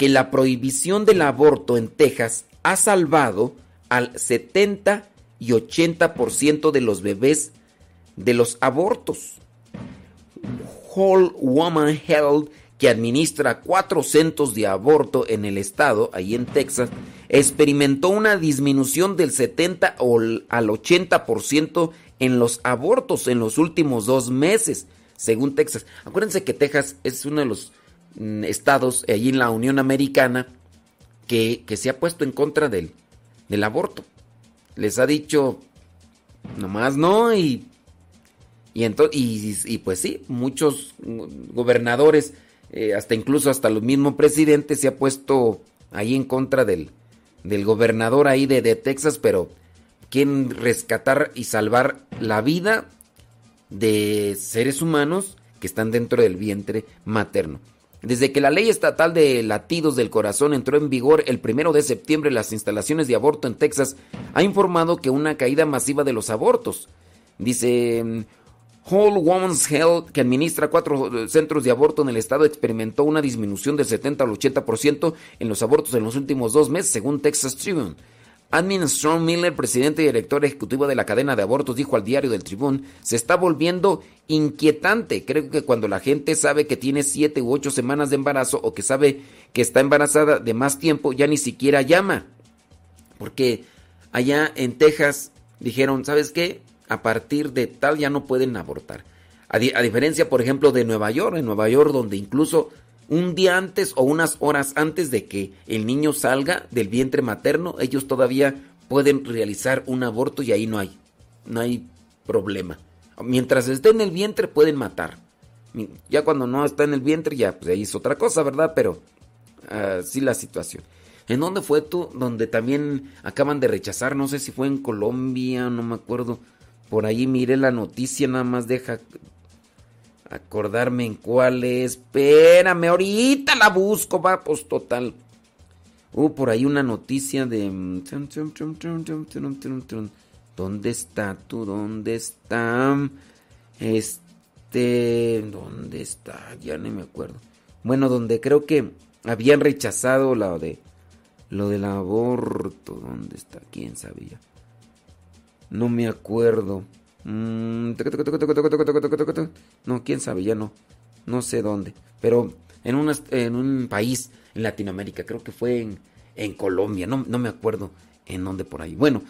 que la prohibición del aborto en Texas ha salvado al 70 y 80% de los bebés de los abortos. Whole Woman Health que administra cuatro centros de aborto en el estado, ahí en Texas, experimentó una disminución del 70 al 80% en los abortos en los últimos dos meses, según Texas. Acuérdense que Texas es uno de los estados allí en la Unión Americana que, se ha puesto en contra del, del aborto. Les ha dicho, nomás no, y, y, y pues sí, muchos gobernadores eh, hasta incluso hasta el mismo presidente se ha puesto ahí en contra del, del gobernador ahí de, de Texas, pero quieren rescatar y salvar la vida de seres humanos que están dentro del vientre materno. Desde que la ley estatal de latidos del corazón entró en vigor el primero de septiembre, las instalaciones de aborto en Texas ha informado que una caída masiva de los abortos. Dice Whole Woman's Health, que administra cuatro eh, centros de aborto en el estado, experimentó una disminución del 70 al 80% en los abortos en los últimos dos meses, según Texas Tribune. Admin Strong Miller, presidente y director ejecutivo de la cadena de abortos, dijo al diario del Tribune, se está volviendo inquietante. Creo que cuando la gente sabe que tiene siete u ocho semanas de embarazo o que sabe que está embarazada de más tiempo, ya ni siquiera llama. Porque allá en Texas dijeron, ¿sabes qué? a partir de tal ya no pueden abortar. A, diferencia, por ejemplo, de Nueva York, en Nueva York donde incluso un día antes o unas horas antes de que el niño salga del vientre materno, ellos todavía pueden realizar un aborto y ahí no hay, no hay problema. Mientras esté en el vientre pueden matar. Ya cuando no está en el vientre ya pues ahí es otra cosa, ¿verdad? Pero así la situación. ¿En dónde fue tú? Donde también acaban de rechazar, no sé si fue en Colombia, no me acuerdo por ahí miré la noticia, nada más deja acordarme en cuál es. Espérame, ahorita la busco, va, pues total. Uh, por ahí una noticia de... ¿Dónde está tú? ¿Dónde está? Este... ¿Dónde está? Ya no me acuerdo. Bueno, donde creo que habían rechazado lo de... Lo del aborto. ¿Dónde está? ¿Quién sabía? No me acuerdo. No, quién sabe, ya no. No sé dónde. Pero en, en un país en Latinoamérica, creo que fue en, en Colombia, no, no, me acuerdo en dónde por ahí. Bueno,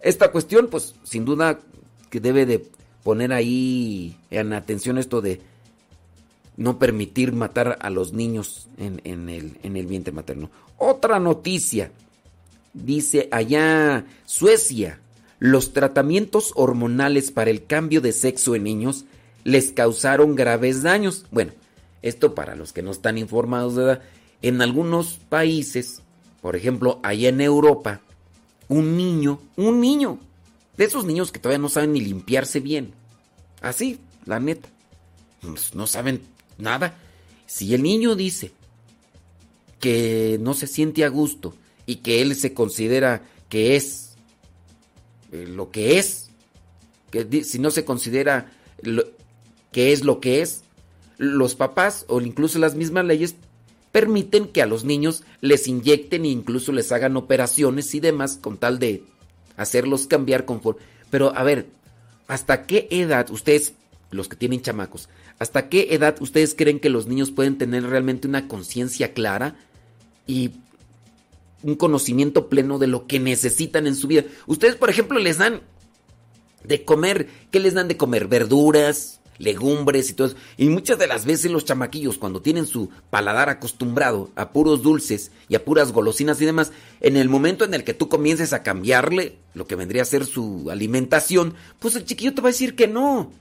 esta cuestión, pues sin duda que debe de poner ahí en atención esto de no permitir matar a los niños en, el, en el vientre materno. Otra noticia, dice allá Suecia los tratamientos hormonales para el cambio de sexo en niños les causaron graves daños. Bueno, esto para los que no están informados, ¿verdad? En algunos países, por ejemplo, allá en Europa, un niño, un niño, de esos niños que todavía no saben ni limpiarse bien, así, la neta, pues, no saben nada. Si el niño dice que no se siente a gusto y que él se considera que es eh, lo que es, que si no se considera que es lo que es, los papás o incluso las mismas leyes permiten que a los niños les inyecten e incluso les hagan operaciones y demás con tal de hacerlos cambiar conforme. Pero a ver, ¿hasta qué edad ustedes, los que tienen chamacos, hasta qué edad ustedes creen que los niños pueden tener realmente una conciencia clara y un conocimiento pleno de lo que necesitan en su vida. Ustedes, por ejemplo, les dan de comer, ¿qué les dan de comer? Verduras, legumbres y todo eso. Y muchas de las veces los chamaquillos, cuando tienen su paladar acostumbrado a puros dulces y a puras golosinas y demás, en el momento en el que tú comiences a cambiarle lo que vendría a ser su alimentación, pues el chiquillo te va a decir que no.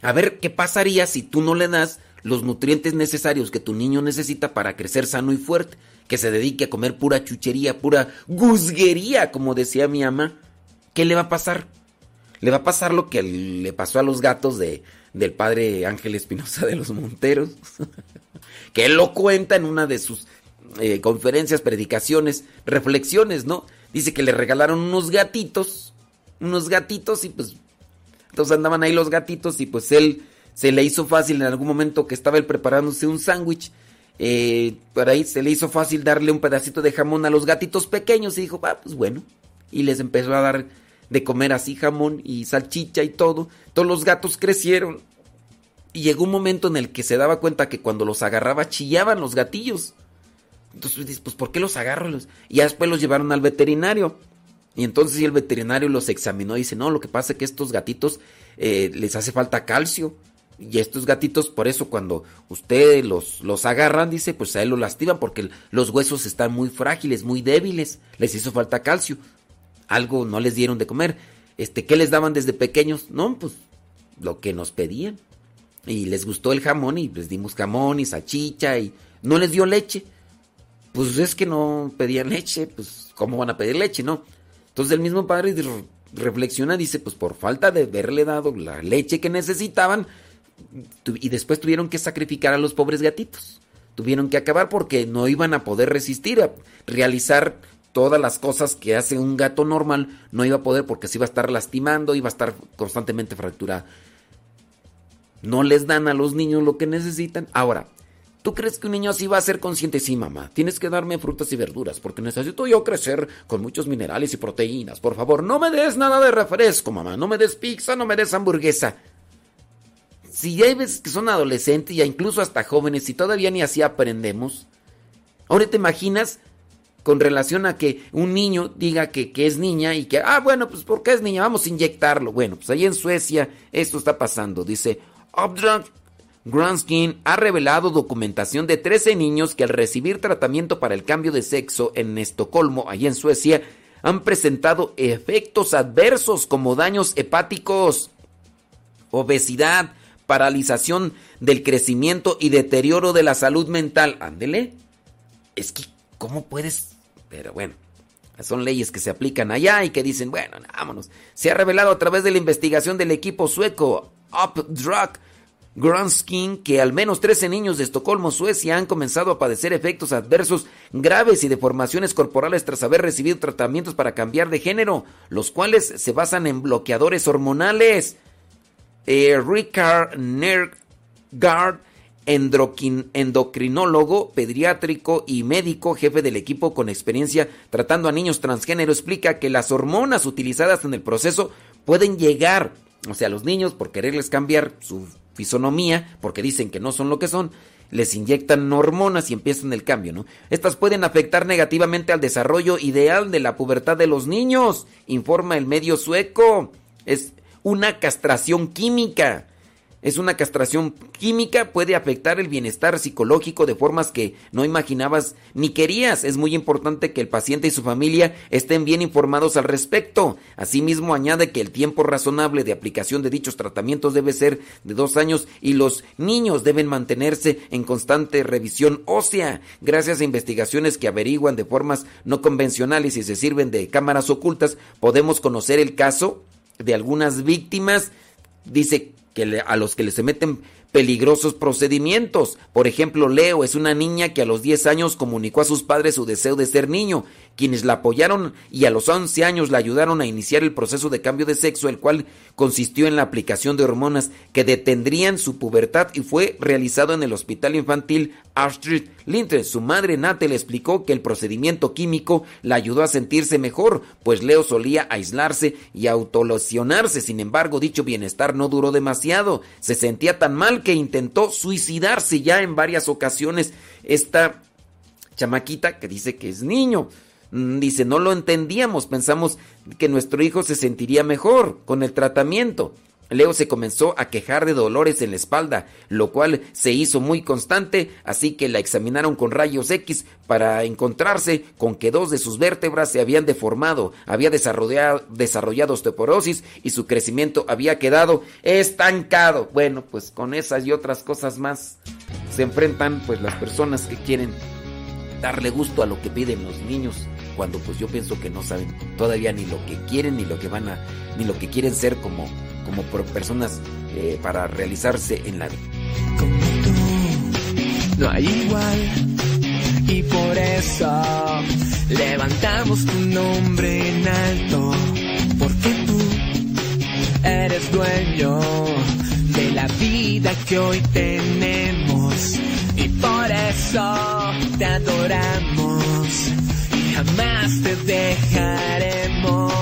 A ver, ¿qué pasaría si tú no le das los nutrientes necesarios que tu niño necesita para crecer sano y fuerte? que se dedique a comer pura chuchería, pura guzguería, como decía mi ama, ¿qué le va a pasar? Le va a pasar lo que le pasó a los gatos de, del padre Ángel Espinosa de los Monteros, que él lo cuenta en una de sus eh, conferencias, predicaciones, reflexiones, ¿no? Dice que le regalaron unos gatitos, unos gatitos y pues entonces andaban ahí los gatitos y pues él se le hizo fácil en algún momento que estaba él preparándose un sándwich eh, por ahí se le hizo fácil darle un pedacito de jamón a los gatitos pequeños y dijo, ah, pues bueno. Y les empezó a dar de comer así jamón y salchicha y todo. Todos los gatos crecieron. Y llegó un momento en el que se daba cuenta que cuando los agarraba chillaban los gatillos. Entonces pues ¿por qué los agarro? Y ya después los llevaron al veterinario. Y entonces el veterinario los examinó y dice, no, lo que pasa es que estos gatitos eh, les hace falta calcio. Y estos gatitos, por eso cuando ustedes los, los agarran, dice, pues a él lo lastiman porque los huesos están muy frágiles, muy débiles. Les hizo falta calcio. Algo no les dieron de comer. Este, ¿Qué les daban desde pequeños? No, pues lo que nos pedían. Y les gustó el jamón y les dimos jamón y salchicha y no les dio leche. Pues es que no pedían leche, pues ¿cómo van a pedir leche, no? Entonces el mismo padre reflexiona, dice, pues por falta de haberle dado la leche que necesitaban, y después tuvieron que sacrificar a los pobres gatitos. Tuvieron que acabar porque no iban a poder resistir a realizar todas las cosas que hace un gato normal. No iba a poder porque se iba a estar lastimando, iba a estar constantemente fracturada. No les dan a los niños lo que necesitan. Ahora, ¿Tú crees que un niño así va a ser consciente? Sí, mamá, tienes que darme frutas y verduras porque necesito yo crecer con muchos minerales y proteínas. Por favor, no me des nada de refresco, mamá. No me des pizza, no me des hamburguesa. Si ya hay veces que son adolescentes y incluso hasta jóvenes y todavía ni así aprendemos, ahora te imaginas con relación a que un niño diga que, que, es niña y que, ah, bueno, pues porque es niña, vamos a inyectarlo. Bueno, pues ahí en Suecia esto está pasando. Dice, Granskin ha revelado documentación de 13 niños que al recibir tratamiento para el cambio de sexo en Estocolmo, allí en Suecia, han presentado efectos adversos como daños hepáticos, obesidad, paralización del crecimiento y deterioro de la salud mental. Ándele. Es que, ¿cómo puedes? Pero bueno, son leyes que se aplican allá y que dicen, bueno, vámonos. Se ha revelado a través de la investigación del equipo sueco UpDrug Granskin que al menos 13 niños de Estocolmo, Suecia, han comenzado a padecer efectos adversos graves y deformaciones corporales tras haber recibido tratamientos para cambiar de género, los cuales se basan en bloqueadores hormonales. Eh, Richard Nergard, endocrinólogo, pediátrico y médico, jefe del equipo con experiencia tratando a niños transgénero, explica que las hormonas utilizadas en el proceso pueden llegar, o sea, los niños por quererles cambiar su fisonomía, porque dicen que no son lo que son, les inyectan hormonas y empiezan el cambio, ¿no? Estas pueden afectar negativamente al desarrollo ideal de la pubertad de los niños, informa el medio sueco. Es una castración química es una castración química, puede afectar el bienestar psicológico de formas que no imaginabas ni querías. Es muy importante que el paciente y su familia estén bien informados al respecto. Asimismo, añade que el tiempo razonable de aplicación de dichos tratamientos debe ser de dos años y los niños deben mantenerse en constante revisión ósea. Gracias a investigaciones que averiguan de formas no convencionales y se sirven de cámaras ocultas, podemos conocer el caso de algunas víctimas. Dice que a los que les se meten peligrosos procedimientos. Por ejemplo, Leo es una niña que a los 10 años comunicó a sus padres su deseo de ser niño, quienes la apoyaron y a los 11 años la ayudaron a iniciar el proceso de cambio de sexo, el cual consistió en la aplicación de hormonas que detendrían su pubertad y fue realizado en el hospital infantil Astrid Lindgren. Su madre Nate le explicó que el procedimiento químico la ayudó a sentirse mejor, pues Leo solía aislarse y autolesionarse. Sin embargo, dicho bienestar no duró demasiado. Se sentía tan mal que intentó suicidarse ya en varias ocasiones. Esta chamaquita que dice que es niño. Mm, dice, no lo entendíamos, pensamos que nuestro hijo se sentiría mejor con el tratamiento. Leo se comenzó a quejar de dolores en la espalda, lo cual se hizo muy constante, así que la examinaron con rayos X para encontrarse con que dos de sus vértebras se habían deformado, había desarrollado, desarrollado osteoporosis y su crecimiento había quedado estancado. Bueno, pues con esas y otras cosas más se enfrentan pues las personas que quieren darle gusto a lo que piden los niños cuando pues yo pienso que no saben todavía ni lo que quieren ni lo que van a ni lo que quieren ser como como personas eh, para realizarse en la vida. Como tú, no hay igual. Y por eso levantamos tu nombre en alto. Porque tú eres dueño de la vida que hoy tenemos. Y por eso te adoramos jamás te dejaremos.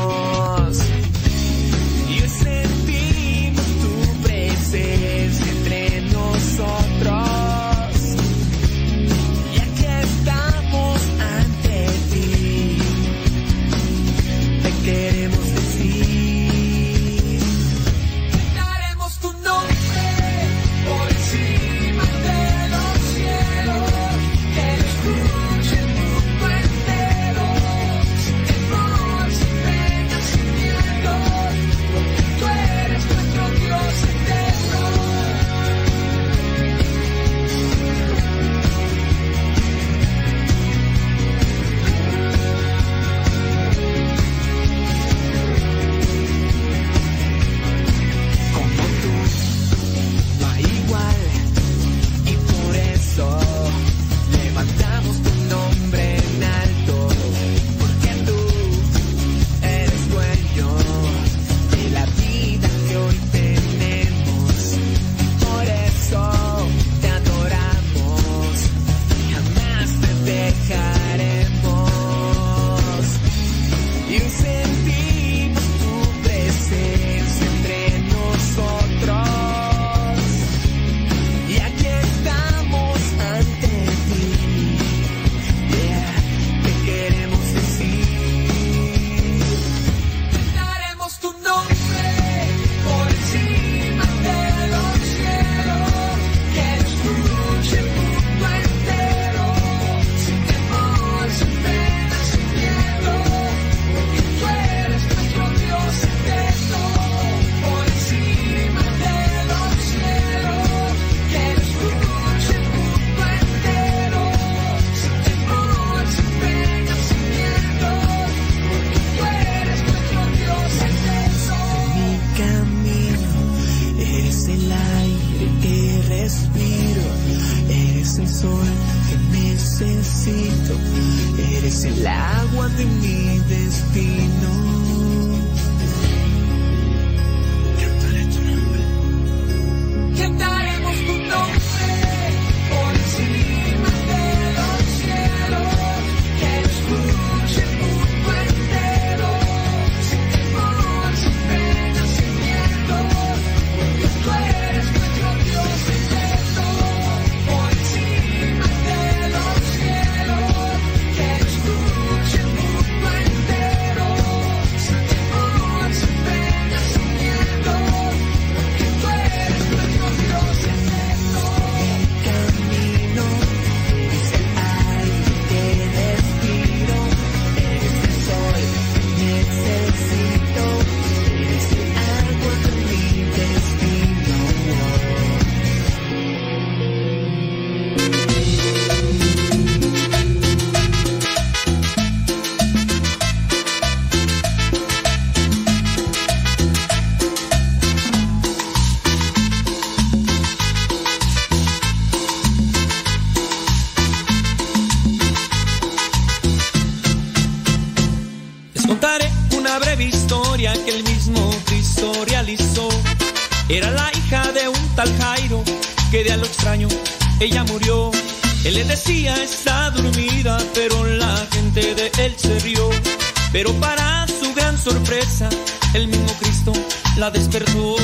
El mismo Cristo la despertó.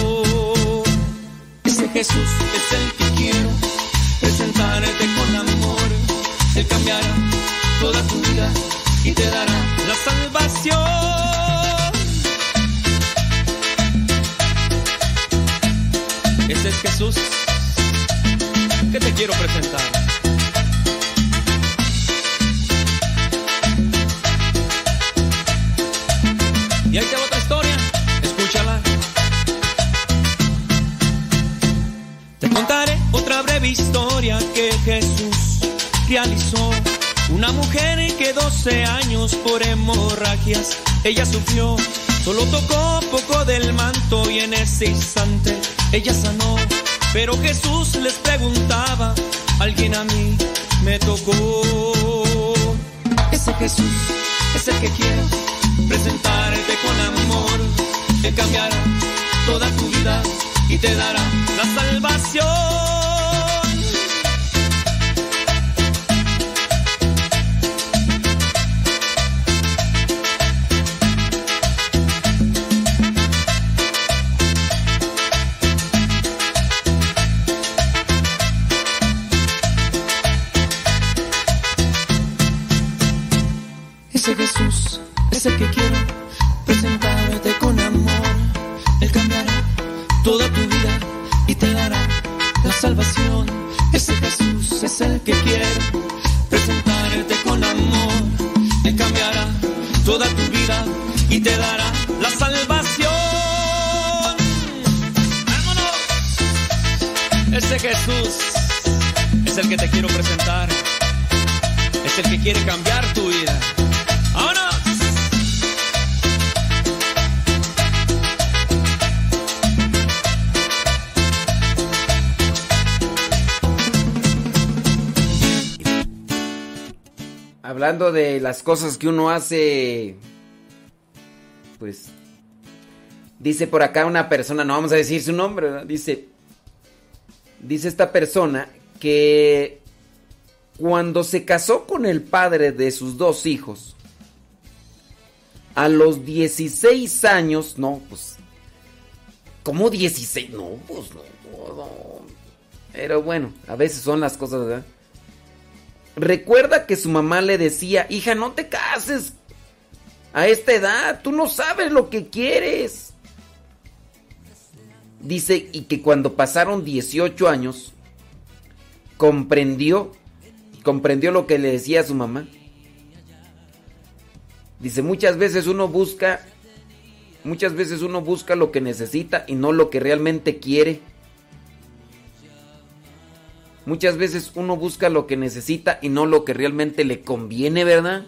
Ese Jesús es el que quiero presentarte con amor. Él cambiará toda tu vida y te dará la salvación. Ese es Jesús que te quiero presentar. Y ahí te otra historia, escúchala. Te contaré otra breve historia que Jesús realizó. Una mujer que 12 años por hemorragias ella sufrió. Solo tocó poco del manto y en ese instante ella sanó. Pero Jesús les preguntaba, alguien a mí me tocó. Ese Jesús es el que quiero presentarte con amor. Él cambiará toda tu vida y te dará la salvación. Hablando de las cosas que uno hace, pues dice por acá una persona, no vamos a decir su nombre, dice, dice esta persona que cuando se casó con el padre de sus dos hijos, a los 16 años, no, pues, ¿cómo 16? No, pues no, no, no. Pero bueno, a veces son las cosas, ¿verdad? Recuerda que su mamá le decía, hija, no te cases a esta edad, tú no sabes lo que quieres. Dice, y que cuando pasaron 18 años, comprendió, comprendió lo que le decía a su mamá. Dice, muchas veces uno busca, muchas veces uno busca lo que necesita y no lo que realmente quiere. Muchas veces uno busca lo que necesita y no lo que realmente le conviene, ¿verdad?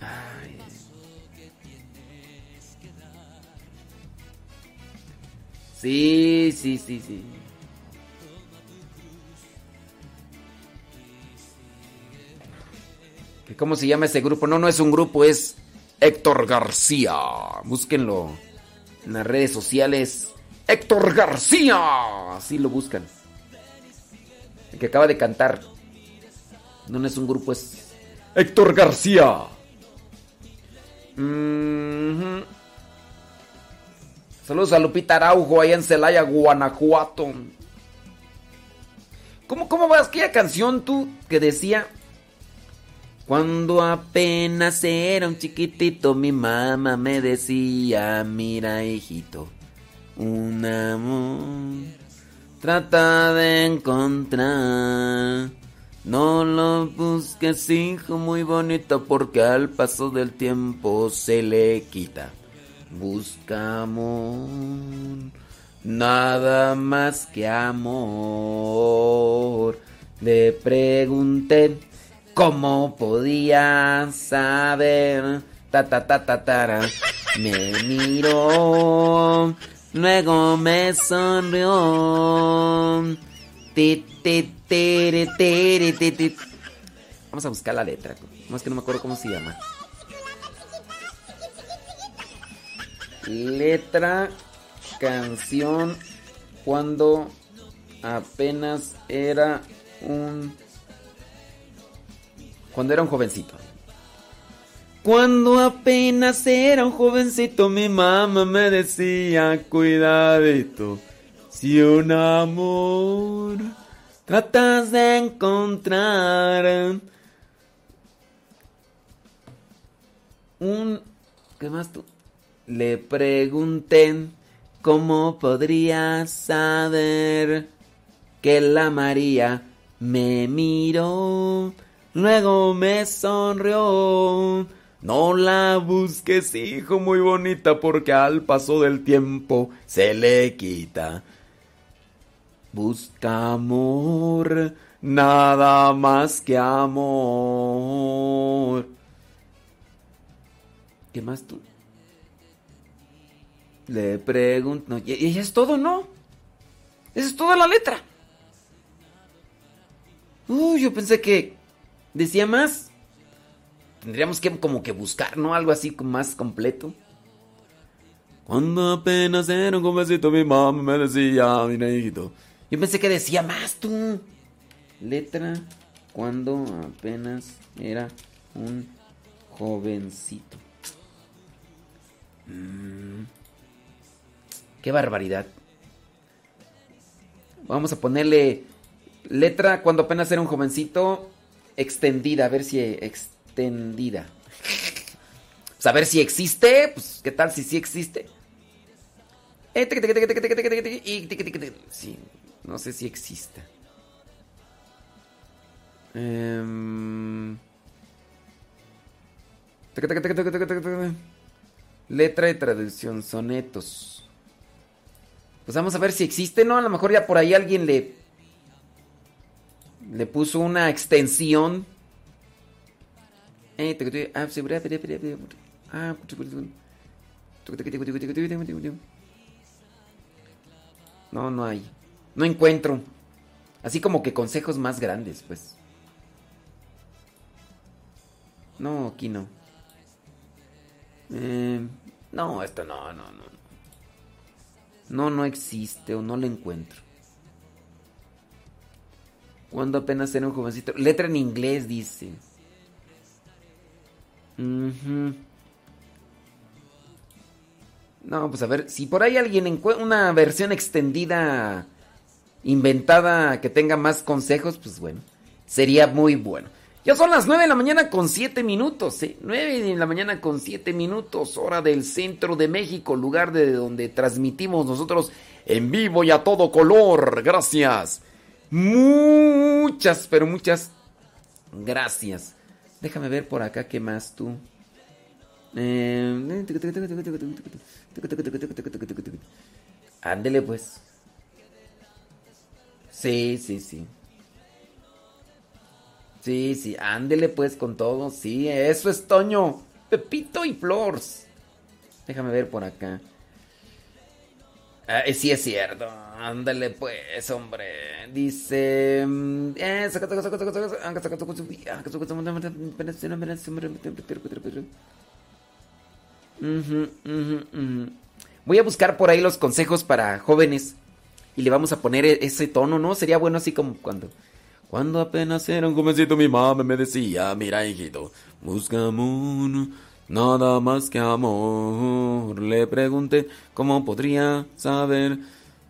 Ay. Sí, sí, sí, sí. ¿Cómo se llama ese grupo? No, no es un grupo, es Héctor García. Búsquenlo en las redes sociales. Héctor García. Así lo buscan. El que acaba de cantar. No, es un grupo, es Héctor García. Mhm. Saludos a Lupita Araujo allá en Celaya, Guanajuato. ¿Cómo, cómo vas? Aquella canción tú que decía... Cuando apenas era un chiquitito, mi mamá me decía, mira hijito, un amor trata de encontrar. No lo busques, hijo, muy bonito, porque al paso del tiempo se le quita. Busca amor, nada más que amor. Le pregunté cómo podía saber. Ta ta ta ta tara. Me miró, luego me sonrió. Vamos a buscar la letra. Es que no me acuerdo cómo se llama. Letra, canción, cuando apenas era un... Cuando era un jovencito. Cuando apenas era un jovencito, mi mamá me decía, cuidadito, si un amor tratas de encontrar un... ¿Qué más tú? Le pregunté cómo podría saber que la María me miró, luego me sonrió. No la busques, hijo, muy bonita, porque al paso del tiempo se le quita. Busca amor, nada más que amor. ¿Qué más tú? Le pregunto. No, y, y es todo, ¿no? Esa es toda la letra. Uy, yo pensé que decía más. Tendríamos que como que buscar, ¿no? Algo así más completo. Cuando apenas era un jovencito, mi mamá me decía, mira, hijito. Yo pensé que decía más tú. Letra, cuando apenas era un jovencito. Mm. Qué barbaridad. Vamos a ponerle letra cuando apenas era un jovencito extendida, a ver si extendida. Pues a ver si existe, pues qué tal si sí existe. Eh. Sí, no sé si exista. Em. Tiqui. Letra de traducción, sonetos. Pues vamos a ver si existe, ¿no? A lo mejor ya por ahí alguien le. Le puso una extensión. No, no hay. No encuentro. Así como que consejos más grandes, pues. No, aquí no. Eh, no, esto no, no, no. No, no existe o no lo encuentro. Cuando apenas era un jovencito. Letra en inglés, dice. No, pues a ver, si por ahí alguien encuentra una versión extendida, inventada, que tenga más consejos, pues bueno, sería muy bueno. Ya son las 9 de la mañana con 7 minutos, ¿eh? 9 de la mañana con 7 minutos, hora del centro de México, lugar de donde transmitimos nosotros en vivo y a todo color. Gracias. Muchas, pero muchas gracias. Déjame ver por acá qué más tú. Eh, Ándele pues. Sí, sí, sí. Sí, sí, ándele pues con todo. Sí, eso es Toño. Pepito y Flores. Déjame ver por acá. Eh, sí es cierto. Ándale pues, hombre. Dice... Voy a buscar por ahí los consejos para jóvenes y le vamos a poner ese tono, ¿no? Sería bueno así como cuando... Cuando apenas era un jovencito mi mamá me decía, mira hijito, busca un nada más que amor. Le pregunté cómo podría saber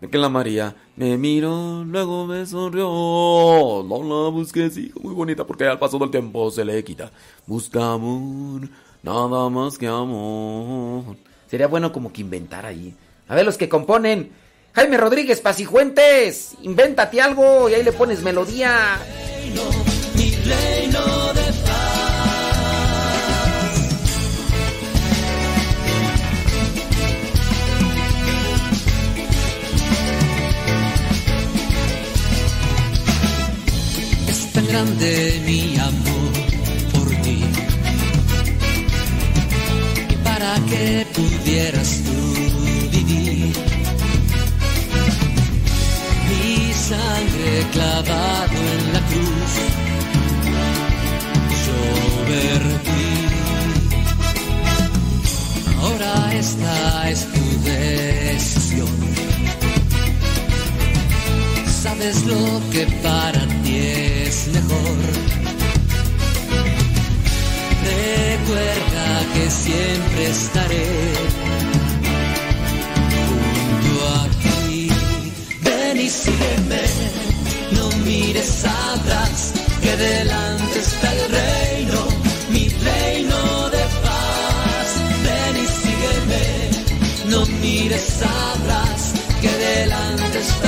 de que la María me miró, luego me sonrió. No la busques, hijo, muy bonita porque al paso del tiempo se le quita. Busca amor, nada más que amor. Sería bueno como que inventar ahí. A ver los que componen. Jaime Rodríguez Pacijuentes, invéntate algo y ahí le pones melodía. mi reino de grande mi amor por ti. Para que pudieras tú vivir mi sangre clavado en la cruz yo vertí. Ahora esta es tu sabes lo que para ti es mejor. Recuerda que siempre estaré junto a ti. Ven y sígueme, no mires atrás, que delante está el reino, mi reino de paz. Ven y sígueme, no mires atrás, que delante está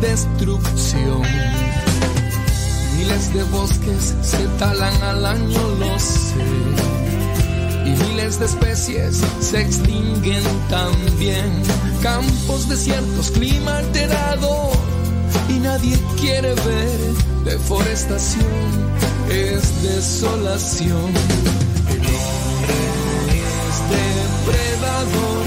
destrucción. Miles de bosques se talan al año, lo sé. Y miles de especies se extinguen también. Campos desiertos, clima alterado. Y nadie quiere ver deforestación, es desolación. El hombre es depredador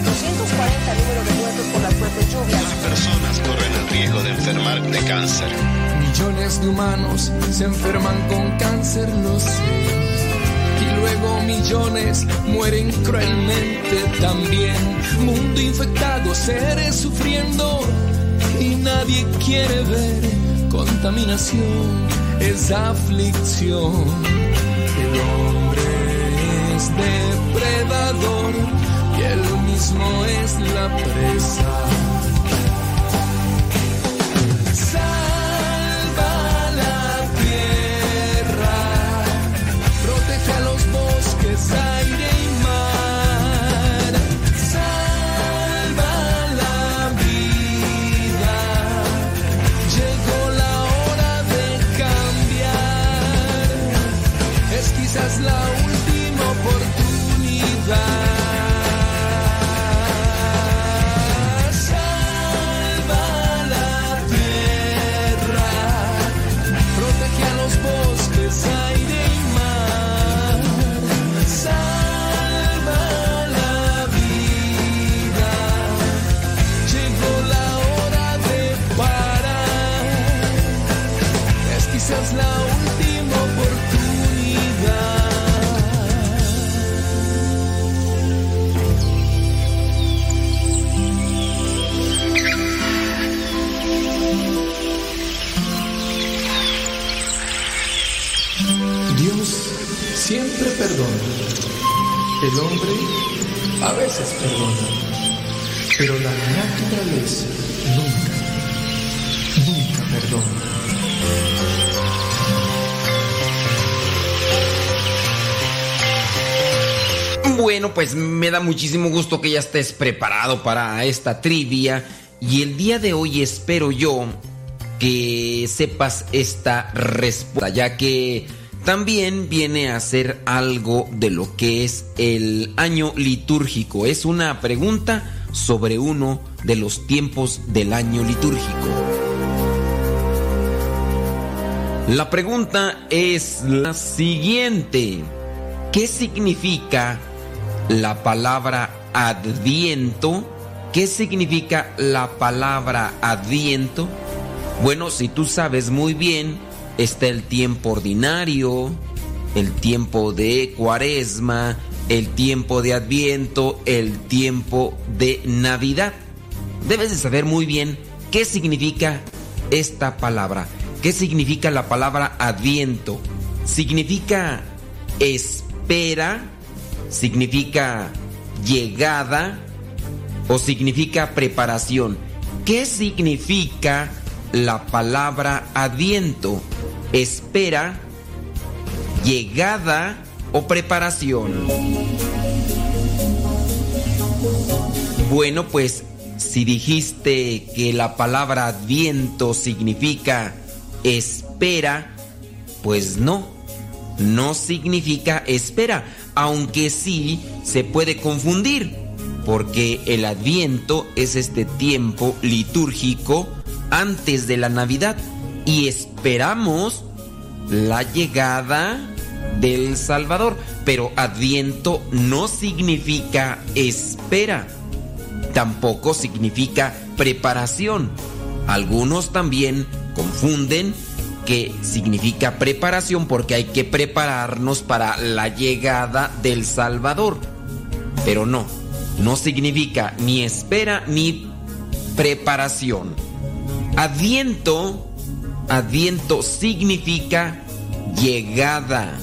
440 número de muertos por las fuertes lluvias. Personas corren el riesgo de enfermar de cáncer. Millones de humanos se enferman con cáncer, lo sé. Y luego millones mueren cruelmente también. Mundo infectado, seres sufriendo. Y nadie quiere ver contaminación, es aflicción. El hombre es depredador y él mismo es la presa. Naturaleza nunca, nunca perdona. Bueno, pues me da muchísimo gusto que ya estés preparado para esta trivia. Y el día de hoy espero yo que sepas esta respuesta, ya que también viene a ser algo de lo que es el año litúrgico. Es una pregunta sobre uno de los tiempos del año litúrgico. La pregunta es la siguiente. ¿Qué significa la palabra adviento? ¿Qué significa la palabra adviento? Bueno, si tú sabes muy bien, está el tiempo ordinario, el tiempo de cuaresma, el tiempo de adviento, el tiempo de Navidad. Debes de saber muy bien qué significa esta palabra. ¿Qué significa la palabra adviento? Significa espera, significa llegada o significa preparación. ¿Qué significa la palabra adviento? Espera, llegada o preparación. Bueno, pues si dijiste que la palabra adviento significa espera, pues no, no significa espera, aunque sí se puede confundir, porque el adviento es este tiempo litúrgico antes de la Navidad y esperamos la llegada del Salvador. Pero adviento no significa espera, tampoco significa preparación. Algunos también confunden que significa preparación porque hay que prepararnos para la llegada del Salvador. Pero no, no significa ni espera ni preparación. Adviento, adviento significa llegada.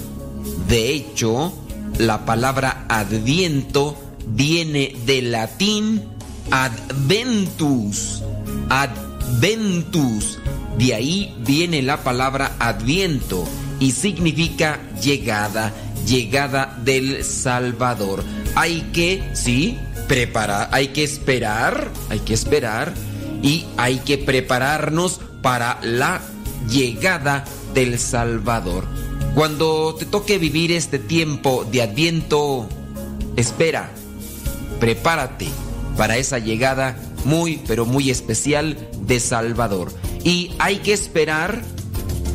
De hecho, la palabra adviento viene del latín adventus. Adventus. De ahí viene la palabra adviento y significa llegada, llegada del Salvador. Hay que, sí, preparar, hay que esperar, hay que esperar y hay que prepararnos para la llegada del Salvador. Cuando te toque vivir este tiempo de adviento, espera, prepárate para esa llegada muy, pero muy especial de Salvador. Y hay que esperar,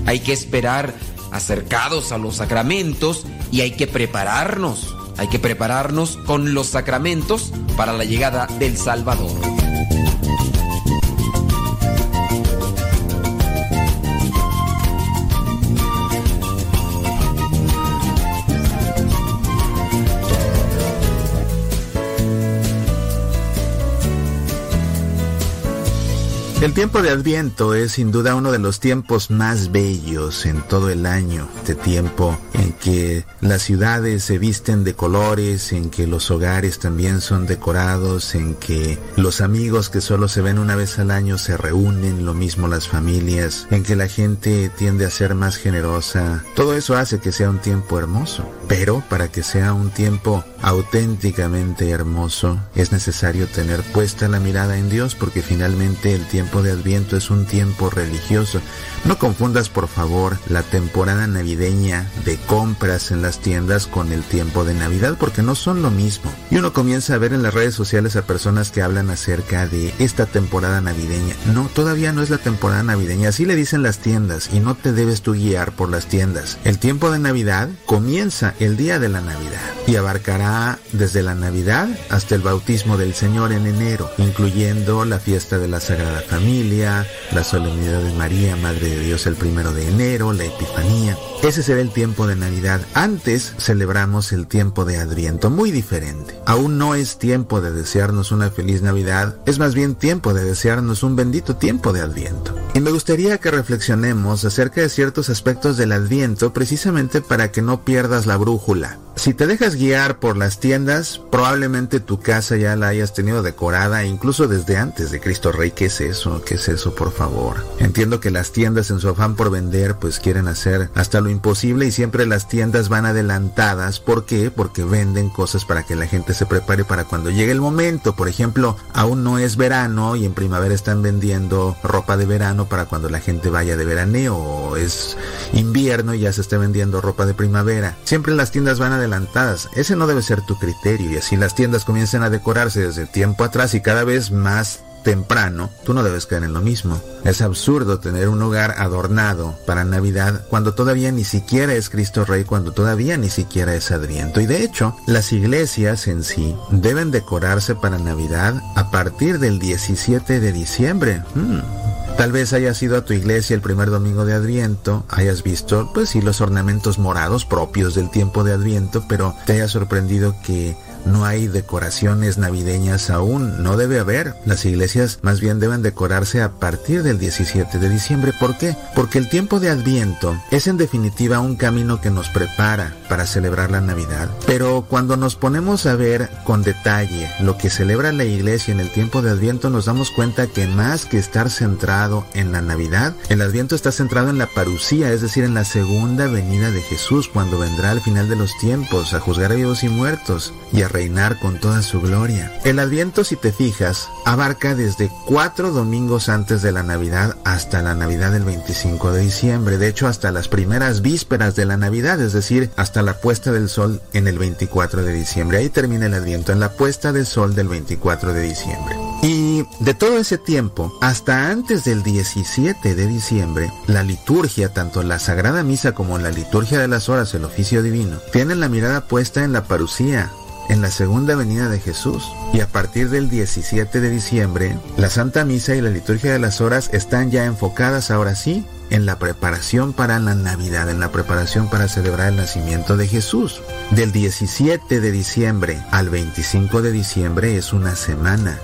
hay que esperar acercados a los sacramentos y hay que prepararnos, hay que prepararnos con los sacramentos para la llegada del Salvador. El tiempo de Adviento es sin duda uno de los tiempos más bellos en todo el año. Este tiempo en que las ciudades se visten de colores, en que los hogares también son decorados, en que los amigos que solo se ven una vez al año se reúnen, lo mismo las familias, en que la gente tiende a ser más generosa. Todo eso hace que sea un tiempo hermoso. Pero para que sea un tiempo auténticamente hermoso, es necesario tener puesta la mirada en Dios porque finalmente el tiempo de Adviento es un tiempo religioso. No confundas por favor la temporada navideña de compras en las tiendas con el tiempo de Navidad porque no son lo mismo. Y uno comienza a ver en las redes sociales a personas que hablan acerca de esta temporada navideña. No, todavía no es la temporada navideña, así le dicen las tiendas y no te debes tú guiar por las tiendas. El tiempo de Navidad comienza el día de la Navidad y abarcará desde la Navidad hasta el bautismo del Señor en enero, incluyendo la fiesta de la Sagrada Familia, la solemnidad de María, Madre de Dios el primero de enero, la Epifanía. Ese será el tiempo de Navidad. Antes celebramos el tiempo de Adviento, muy diferente. Aún no es tiempo de desearnos una feliz Navidad, es más bien tiempo de desearnos un bendito tiempo de Adviento. Y me gustaría que reflexionemos acerca de ciertos aspectos del Adviento precisamente para que no pierdas la brújula. Si te dejas guiar por las tiendas, probablemente tu casa ya la hayas tenido decorada incluso desde antes de Cristo Rey. ¿Qué es eso? ¿Qué es eso, por favor? Entiendo que las tiendas en su afán por vender pues quieren hacer hasta lo imposible y siempre las tiendas van adelantadas. ¿Por qué? Porque venden cosas para que la gente se prepare para cuando llegue el momento. Por ejemplo, aún no es verano y en primavera están vendiendo ropa de verano para cuando la gente vaya de veraneo o es invierno y ya se está vendiendo ropa de primavera. Siempre las tiendas van adelantadas. Ese no debe ser tu criterio y así las tiendas comienzan a decorarse desde tiempo atrás y cada vez más temprano, tú no debes caer en lo mismo. Es absurdo tener un hogar adornado para Navidad cuando todavía ni siquiera es Cristo Rey, cuando todavía ni siquiera es Adviento. Y de hecho, las iglesias en sí deben decorarse para Navidad a partir del 17 de diciembre. Hmm. Tal vez hayas ido a tu iglesia el primer domingo de Adviento, hayas visto, pues sí, los ornamentos morados propios del tiempo de Adviento, pero te haya sorprendido que no hay decoraciones navideñas aún, no debe haber. Las iglesias más bien deben decorarse a partir del 17 de diciembre. ¿Por qué? Porque el tiempo de Adviento es en definitiva un camino que nos prepara para celebrar la Navidad. Pero cuando nos ponemos a ver con detalle lo que celebra la iglesia en el tiempo de Adviento, nos damos cuenta que más que estar centrado en la Navidad, el Adviento está centrado en la parucía, es decir, en la segunda venida de Jesús, cuando vendrá al final de los tiempos a juzgar a vivos y muertos y a reinar con toda su gloria. El Adviento, si te fijas, abarca desde cuatro domingos antes de la Navidad hasta la Navidad del 25 de diciembre. De hecho, hasta las primeras vísperas de la Navidad, es decir, hasta la puesta del sol en el 24 de diciembre. Ahí termina el Adviento, en la puesta del sol del 24 de diciembre. Y de todo ese tiempo, hasta antes del 17 de diciembre, la liturgia, tanto la Sagrada Misa como la liturgia de las horas, el oficio divino, tienen la mirada puesta en la parucía, en la segunda venida de Jesús. Y a partir del 17 de diciembre, la Santa Misa y la liturgia de las horas están ya enfocadas ahora sí en la preparación para la Navidad, en la preparación para celebrar el nacimiento de Jesús. Del 17 de diciembre al 25 de diciembre es una semana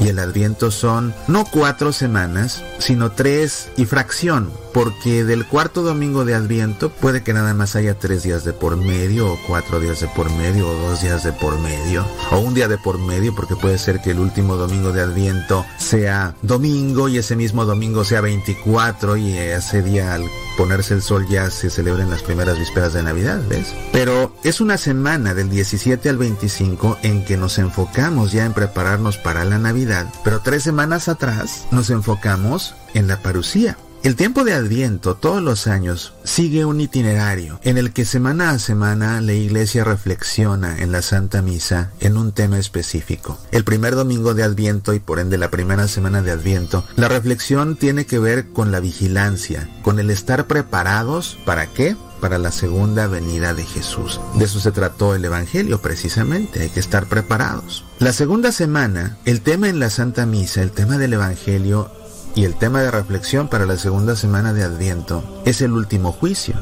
y el Adviento son no cuatro semanas, sino tres y fracción, porque del cuarto domingo de Adviento puede que nada más haya tres días de por medio, o cuatro días de por medio, o dos días de por medio, o un día de por medio, porque puede ser que el último domingo de Adviento sea domingo y ese mismo domingo sea 24 y ese día al ponerse el sol ya se celebren las primeras vísperas de Navidad, ¿ves? Pero es una semana del 17 al 25 en que nos enfocamos ya en prepararnos para la Navidad, pero tres semanas atrás nos enfocamos en la parucía. El tiempo de Adviento todos los años sigue un itinerario en el que semana a semana la iglesia reflexiona en la Santa Misa en un tema específico. El primer domingo de Adviento y por ende la primera semana de Adviento, la reflexión tiene que ver con la vigilancia, con el estar preparados para qué? para la segunda venida de Jesús. De eso se trató el Evangelio precisamente, hay que estar preparados. La segunda semana, el tema en la Santa Misa, el tema del Evangelio y el tema de reflexión para la segunda semana de Adviento es el último juicio.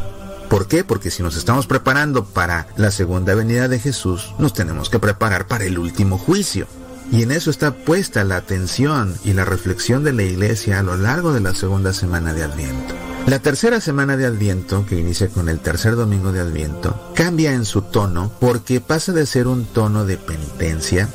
¿Por qué? Porque si nos estamos preparando para la segunda venida de Jesús, nos tenemos que preparar para el último juicio. Y en eso está puesta la atención y la reflexión de la iglesia a lo largo de la segunda semana de Adviento. La tercera semana de Adviento, que inicia con el tercer domingo de Adviento, cambia en su tono porque pasa de ser un tono de penitencia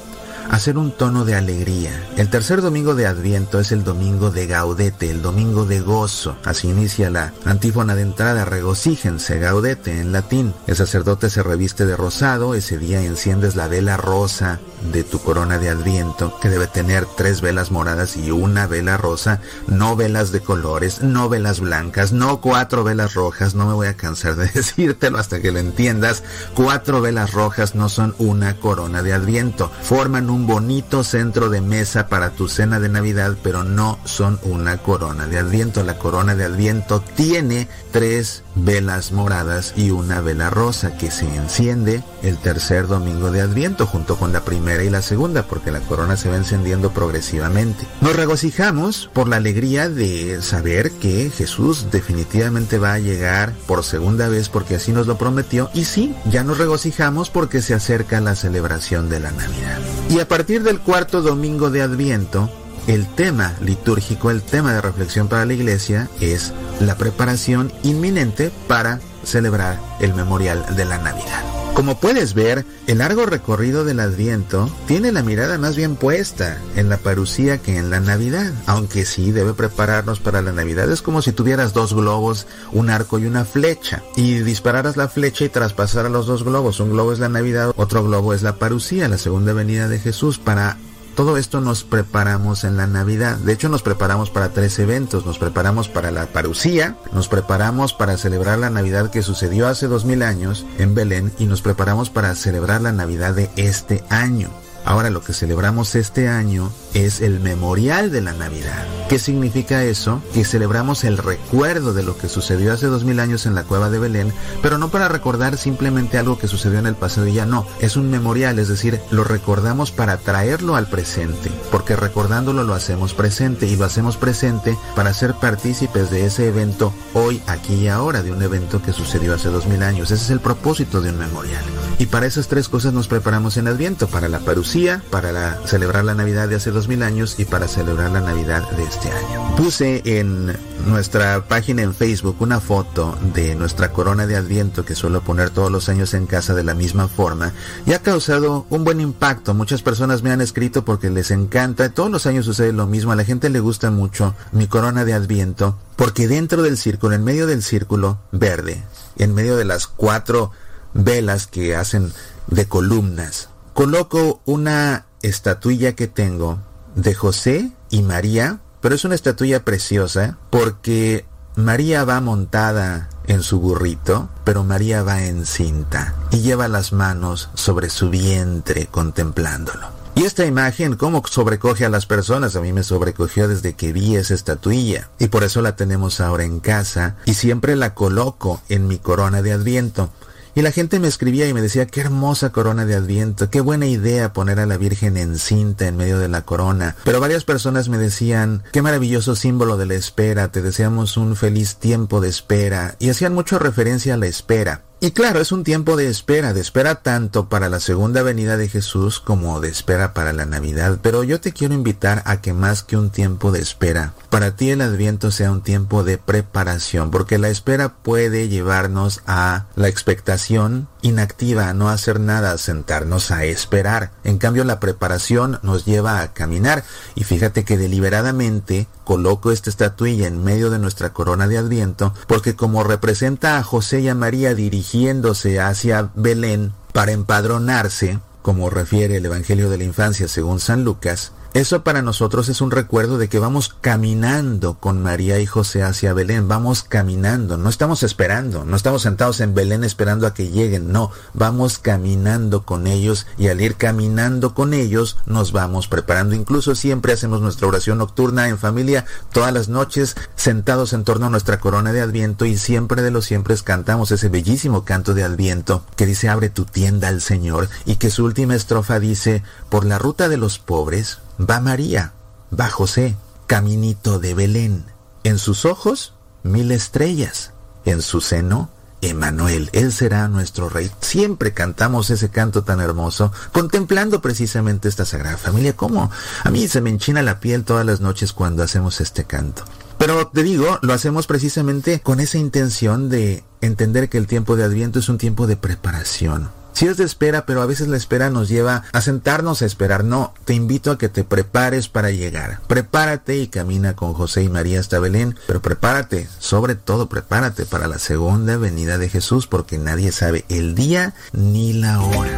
a ser un tono de alegría. El tercer domingo de Adviento es el domingo de gaudete, el domingo de gozo. Así inicia la antífona de entrada, regocíjense, gaudete en latín. El sacerdote se reviste de rosado, ese día enciendes la vela rosa de tu corona de Adviento, que debe tener tres velas moradas y una vela rosa, no velas de colores, no velas blancas, no cuatro velas rojas, no me voy a cansar de decírtelo hasta que lo entiendas. Cuatro velas rojas no son una corona de Adviento, forman un bonito centro de mesa para tu cena de Navidad, pero no son una corona de Adviento. La corona de Adviento tiene tres velas moradas y una vela rosa que se enciende el tercer domingo de Adviento junto con la primera y la segunda porque la corona se va encendiendo progresivamente. Nos regocijamos por la alegría de saber que Jesús definitivamente va a llegar por segunda vez porque así nos lo prometió y sí, ya nos regocijamos porque se acerca la celebración de la Navidad. Y a partir del cuarto domingo de Adviento, el tema litúrgico, el tema de reflexión para la iglesia es la preparación inminente para celebrar el memorial de la Navidad. Como puedes ver, el largo recorrido del Adviento tiene la mirada más bien puesta en la parucía que en la Navidad, aunque sí debe prepararnos para la Navidad. Es como si tuvieras dos globos, un arco y una flecha, y dispararas la flecha y traspasaras los dos globos. Un globo es la Navidad, otro globo es la parucía, la segunda venida de Jesús, para todo esto nos preparamos en la Navidad. De hecho, nos preparamos para tres eventos. Nos preparamos para la parucía, nos preparamos para celebrar la Navidad que sucedió hace dos mil años en Belén y nos preparamos para celebrar la Navidad de este año. Ahora lo que celebramos este año es el memorial de la Navidad. ¿Qué significa eso? Que celebramos el recuerdo de lo que sucedió hace dos mil años en la cueva de Belén, pero no para recordar simplemente algo que sucedió en el pasado y ya no. Es un memorial, es decir, lo recordamos para traerlo al presente, porque recordándolo lo hacemos presente y lo hacemos presente para ser partícipes de ese evento hoy, aquí y ahora, de un evento que sucedió hace dos mil años. Ese es el propósito de un memorial. Y para esas tres cosas nos preparamos en Adviento, para la parucía, para celebrar la Navidad de hace dos mil años y para celebrar la Navidad de este año. Puse en nuestra página en Facebook una foto de nuestra corona de Adviento que suelo poner todos los años en casa de la misma forma y ha causado un buen impacto. Muchas personas me han escrito porque les encanta. Todos los años sucede lo mismo. A la gente le gusta mucho mi corona de Adviento porque dentro del círculo, en medio del círculo verde, en medio de las cuatro velas que hacen de columnas coloco una estatuilla que tengo de José y María, pero es una estatuilla preciosa porque María va montada en su burrito, pero María va encinta y lleva las manos sobre su vientre contemplándolo. Y esta imagen, ¿cómo sobrecoge a las personas? A mí me sobrecogió desde que vi esa estatuilla. Y por eso la tenemos ahora en casa y siempre la coloco en mi corona de adviento. Y la gente me escribía y me decía, qué hermosa corona de adviento, qué buena idea poner a la Virgen encinta en medio de la corona. Pero varias personas me decían, qué maravilloso símbolo de la espera, te deseamos un feliz tiempo de espera. Y hacían mucho referencia a la espera. Y claro, es un tiempo de espera, de espera tanto para la segunda venida de Jesús como de espera para la Navidad. Pero yo te quiero invitar a que más que un tiempo de espera, para ti el adviento sea un tiempo de preparación, porque la espera puede llevarnos a la expectación inactiva, a no hacer nada, sentarnos a esperar. En cambio, la preparación nos lleva a caminar. Y fíjate que deliberadamente coloco esta estatuilla en medio de nuestra corona de adviento, porque como representa a José y a María dirigiéndose hacia Belén para empadronarse, como refiere el Evangelio de la Infancia según San Lucas, eso para nosotros es un recuerdo de que vamos caminando con María y José hacia Belén, vamos caminando, no estamos esperando, no estamos sentados en Belén esperando a que lleguen, no, vamos caminando con ellos y al ir caminando con ellos nos vamos preparando. Incluso siempre hacemos nuestra oración nocturna en familia todas las noches sentados en torno a nuestra corona de Adviento y siempre de los siempre cantamos ese bellísimo canto de Adviento que dice abre tu tienda al Señor y que su última estrofa dice por la ruta de los pobres va María, va José, caminito de Belén. En sus ojos, mil estrellas. En su seno, Emanuel. Él será nuestro rey. Siempre cantamos ese canto tan hermoso, contemplando precisamente esta Sagrada Familia. ¿Cómo? A mí se me enchina la piel todas las noches cuando hacemos este canto. Pero te digo, lo hacemos precisamente con esa intención de entender que el tiempo de Adviento es un tiempo de preparación. Si es de espera, pero a veces la espera nos lleva a sentarnos a esperar. No, te invito a que te prepares para llegar. Prepárate y camina con José y María hasta Belén, pero prepárate, sobre todo prepárate para la segunda venida de Jesús, porque nadie sabe el día ni la hora.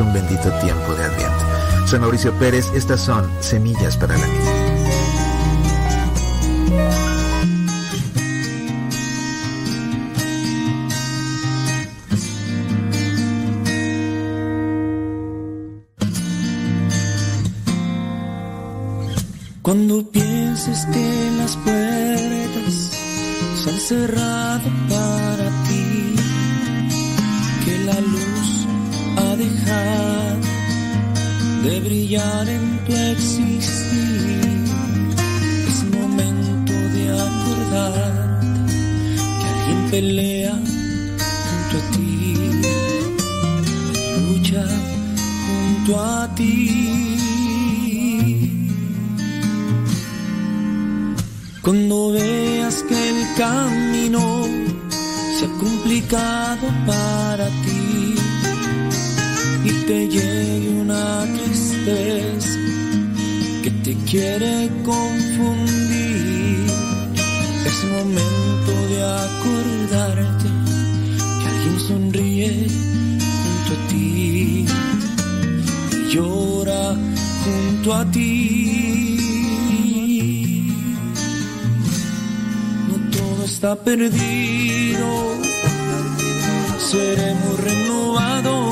Un bendito tiempo de Adviento. Soy Mauricio Pérez, estas son Semillas para la Vida. Cuando pienses que las puertas se han cerrado para ha dejado de brillar en tu existir, es momento de acordarte que alguien pelea junto a ti, lucha junto a ti. Cuando veas que el camino se ha complicado para ti te llegue una tristeza que te quiere confundir, es momento de acordarte que alguien sonríe junto a ti y llora junto a ti. todo está perdido, seremos renovados,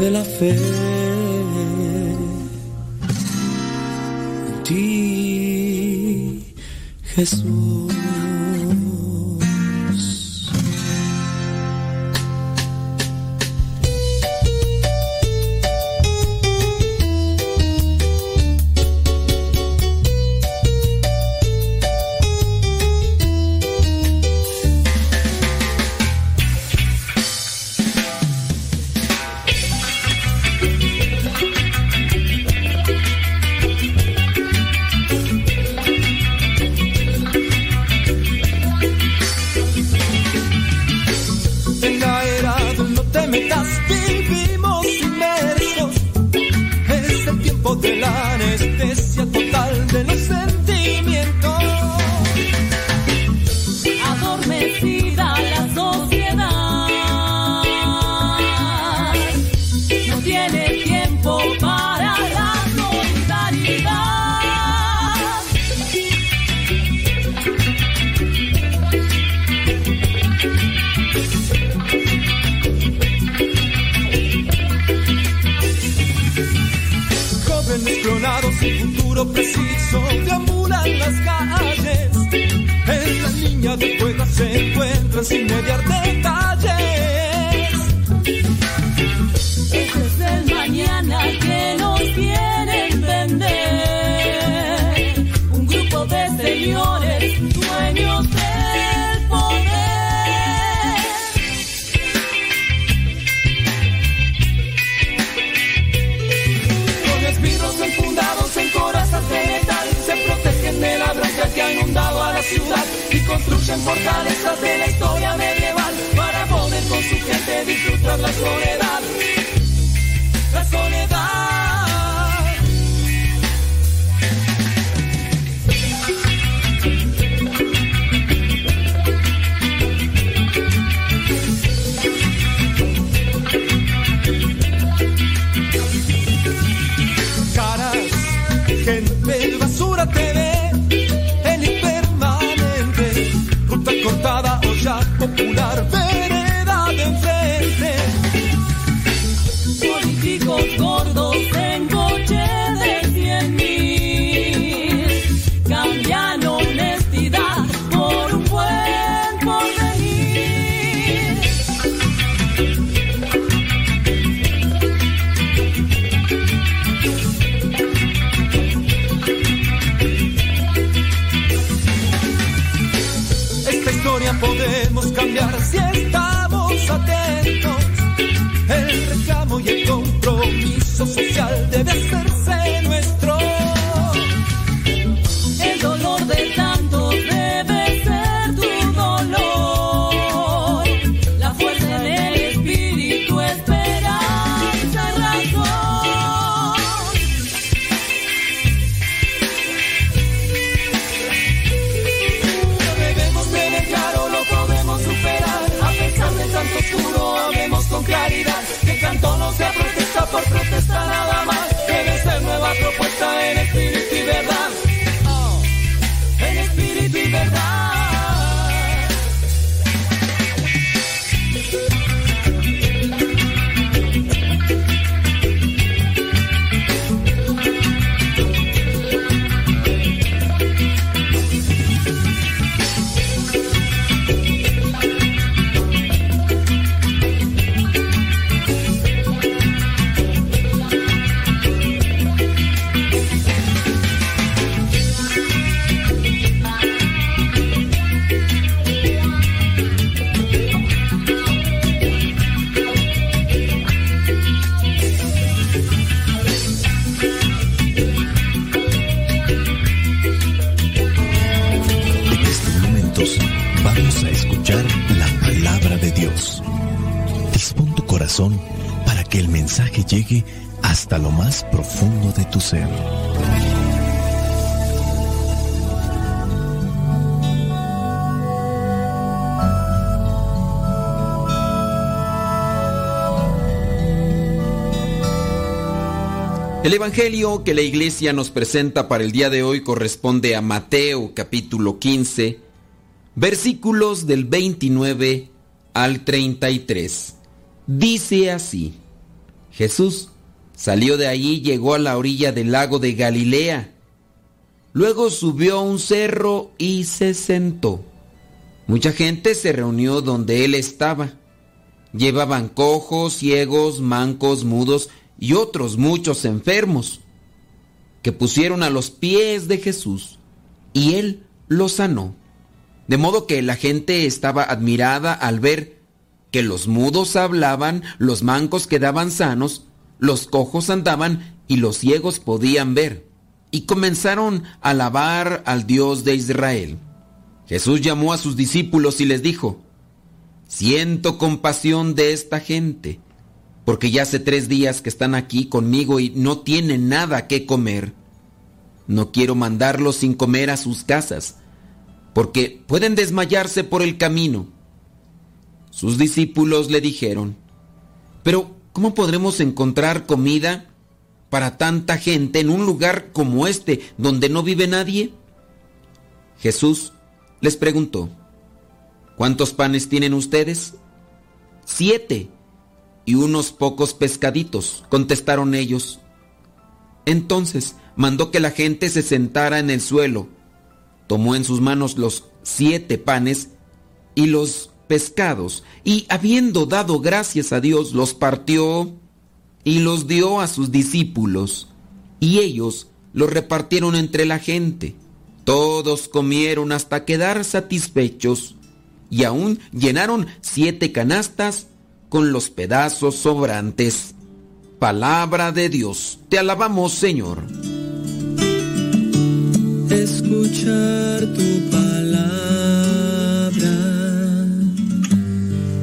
de la fe ti, Jesús. México. El Evangelio que la iglesia nos presenta para el día de hoy corresponde a Mateo capítulo 15, versículos del 29 al 33. Dice así, Jesús salió de y llegó a la orilla del lago de Galilea. Luego subió a un cerro y se sentó. Mucha gente se reunió donde él estaba. Llevaban cojos, ciegos, mancos, mudos y otros muchos enfermos, que pusieron a los pies de Jesús, y él los sanó. De modo que la gente estaba admirada al ver que los mudos hablaban, los mancos quedaban sanos, los cojos andaban y los ciegos podían ver. Y comenzaron a alabar al Dios de Israel. Jesús llamó a sus discípulos y les dijo, Siento compasión de esta gente, porque ya hace tres días que están aquí conmigo y no tienen nada que comer. No quiero mandarlos sin comer a sus casas, porque pueden desmayarse por el camino. Sus discípulos le dijeron, pero ¿cómo podremos encontrar comida para tanta gente en un lugar como este donde no vive nadie? Jesús les preguntó, ¿cuántos panes tienen ustedes? Siete y unos pocos pescaditos, contestaron ellos. Entonces mandó que la gente se sentara en el suelo, tomó en sus manos los siete panes y los pescados, y habiendo dado gracias a Dios, los partió y los dio a sus discípulos, y ellos los repartieron entre la gente. Todos comieron hasta quedar satisfechos, y aún llenaron siete canastas con los pedazos sobrantes. Palabra de Dios, te alabamos Señor. Escuchar tu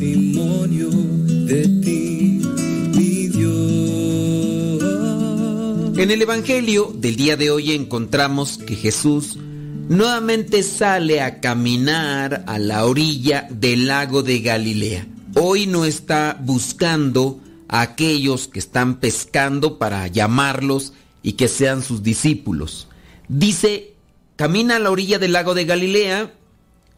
Testimonio de ti, mi Dios. En el Evangelio del día de hoy encontramos que Jesús nuevamente sale a caminar a la orilla del lago de Galilea. Hoy no está buscando a aquellos que están pescando para llamarlos y que sean sus discípulos. Dice, camina a la orilla del lago de Galilea,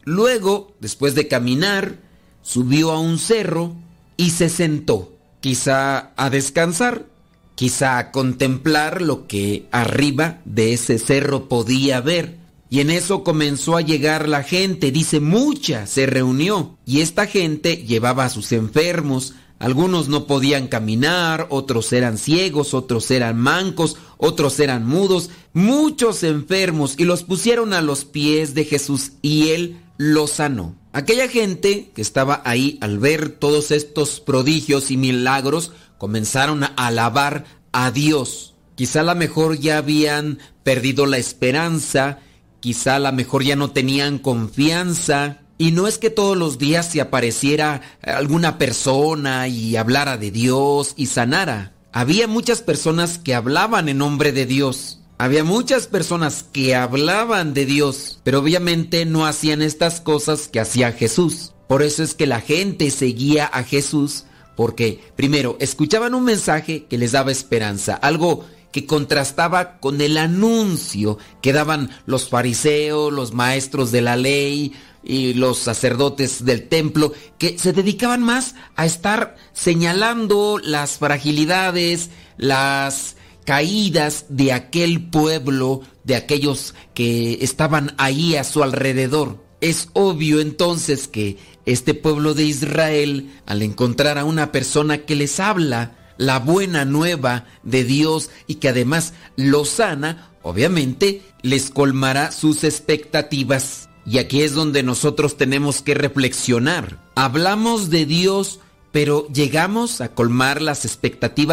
luego, después de caminar, subió a un cerro y se sentó, quizá a descansar, quizá a contemplar lo que arriba de ese cerro podía ver. Y en eso comenzó a llegar la gente, dice mucha, se reunió. Y esta gente llevaba a sus enfermos, algunos no podían caminar, otros eran ciegos, otros eran mancos, otros eran mudos, muchos enfermos, y los pusieron a los pies de Jesús y él los sanó. Aquella gente que estaba ahí al ver todos estos prodigios y milagros, comenzaron a alabar a Dios. Quizá a la mejor ya habían perdido la esperanza, quizá a la mejor ya no tenían confianza. Y no es que todos los días se apareciera alguna persona y hablara de Dios y sanara. Había muchas personas que hablaban en nombre de Dios. Había muchas personas que hablaban de Dios, pero obviamente no hacían estas cosas que hacía Jesús. Por eso es que la gente seguía a Jesús, porque primero escuchaban un mensaje que les daba esperanza, algo que contrastaba con el anuncio que daban los fariseos, los maestros de la ley y los sacerdotes del templo, que se dedicaban más a estar señalando las fragilidades, las caídas de aquel pueblo, de aquellos que estaban ahí a su alrededor. Es obvio entonces que este pueblo de Israel, al encontrar a una persona que les habla la buena nueva de Dios y que además lo sana, obviamente les colmará sus expectativas. Y aquí es donde nosotros tenemos que reflexionar. Hablamos de Dios, pero llegamos a colmar las expectativas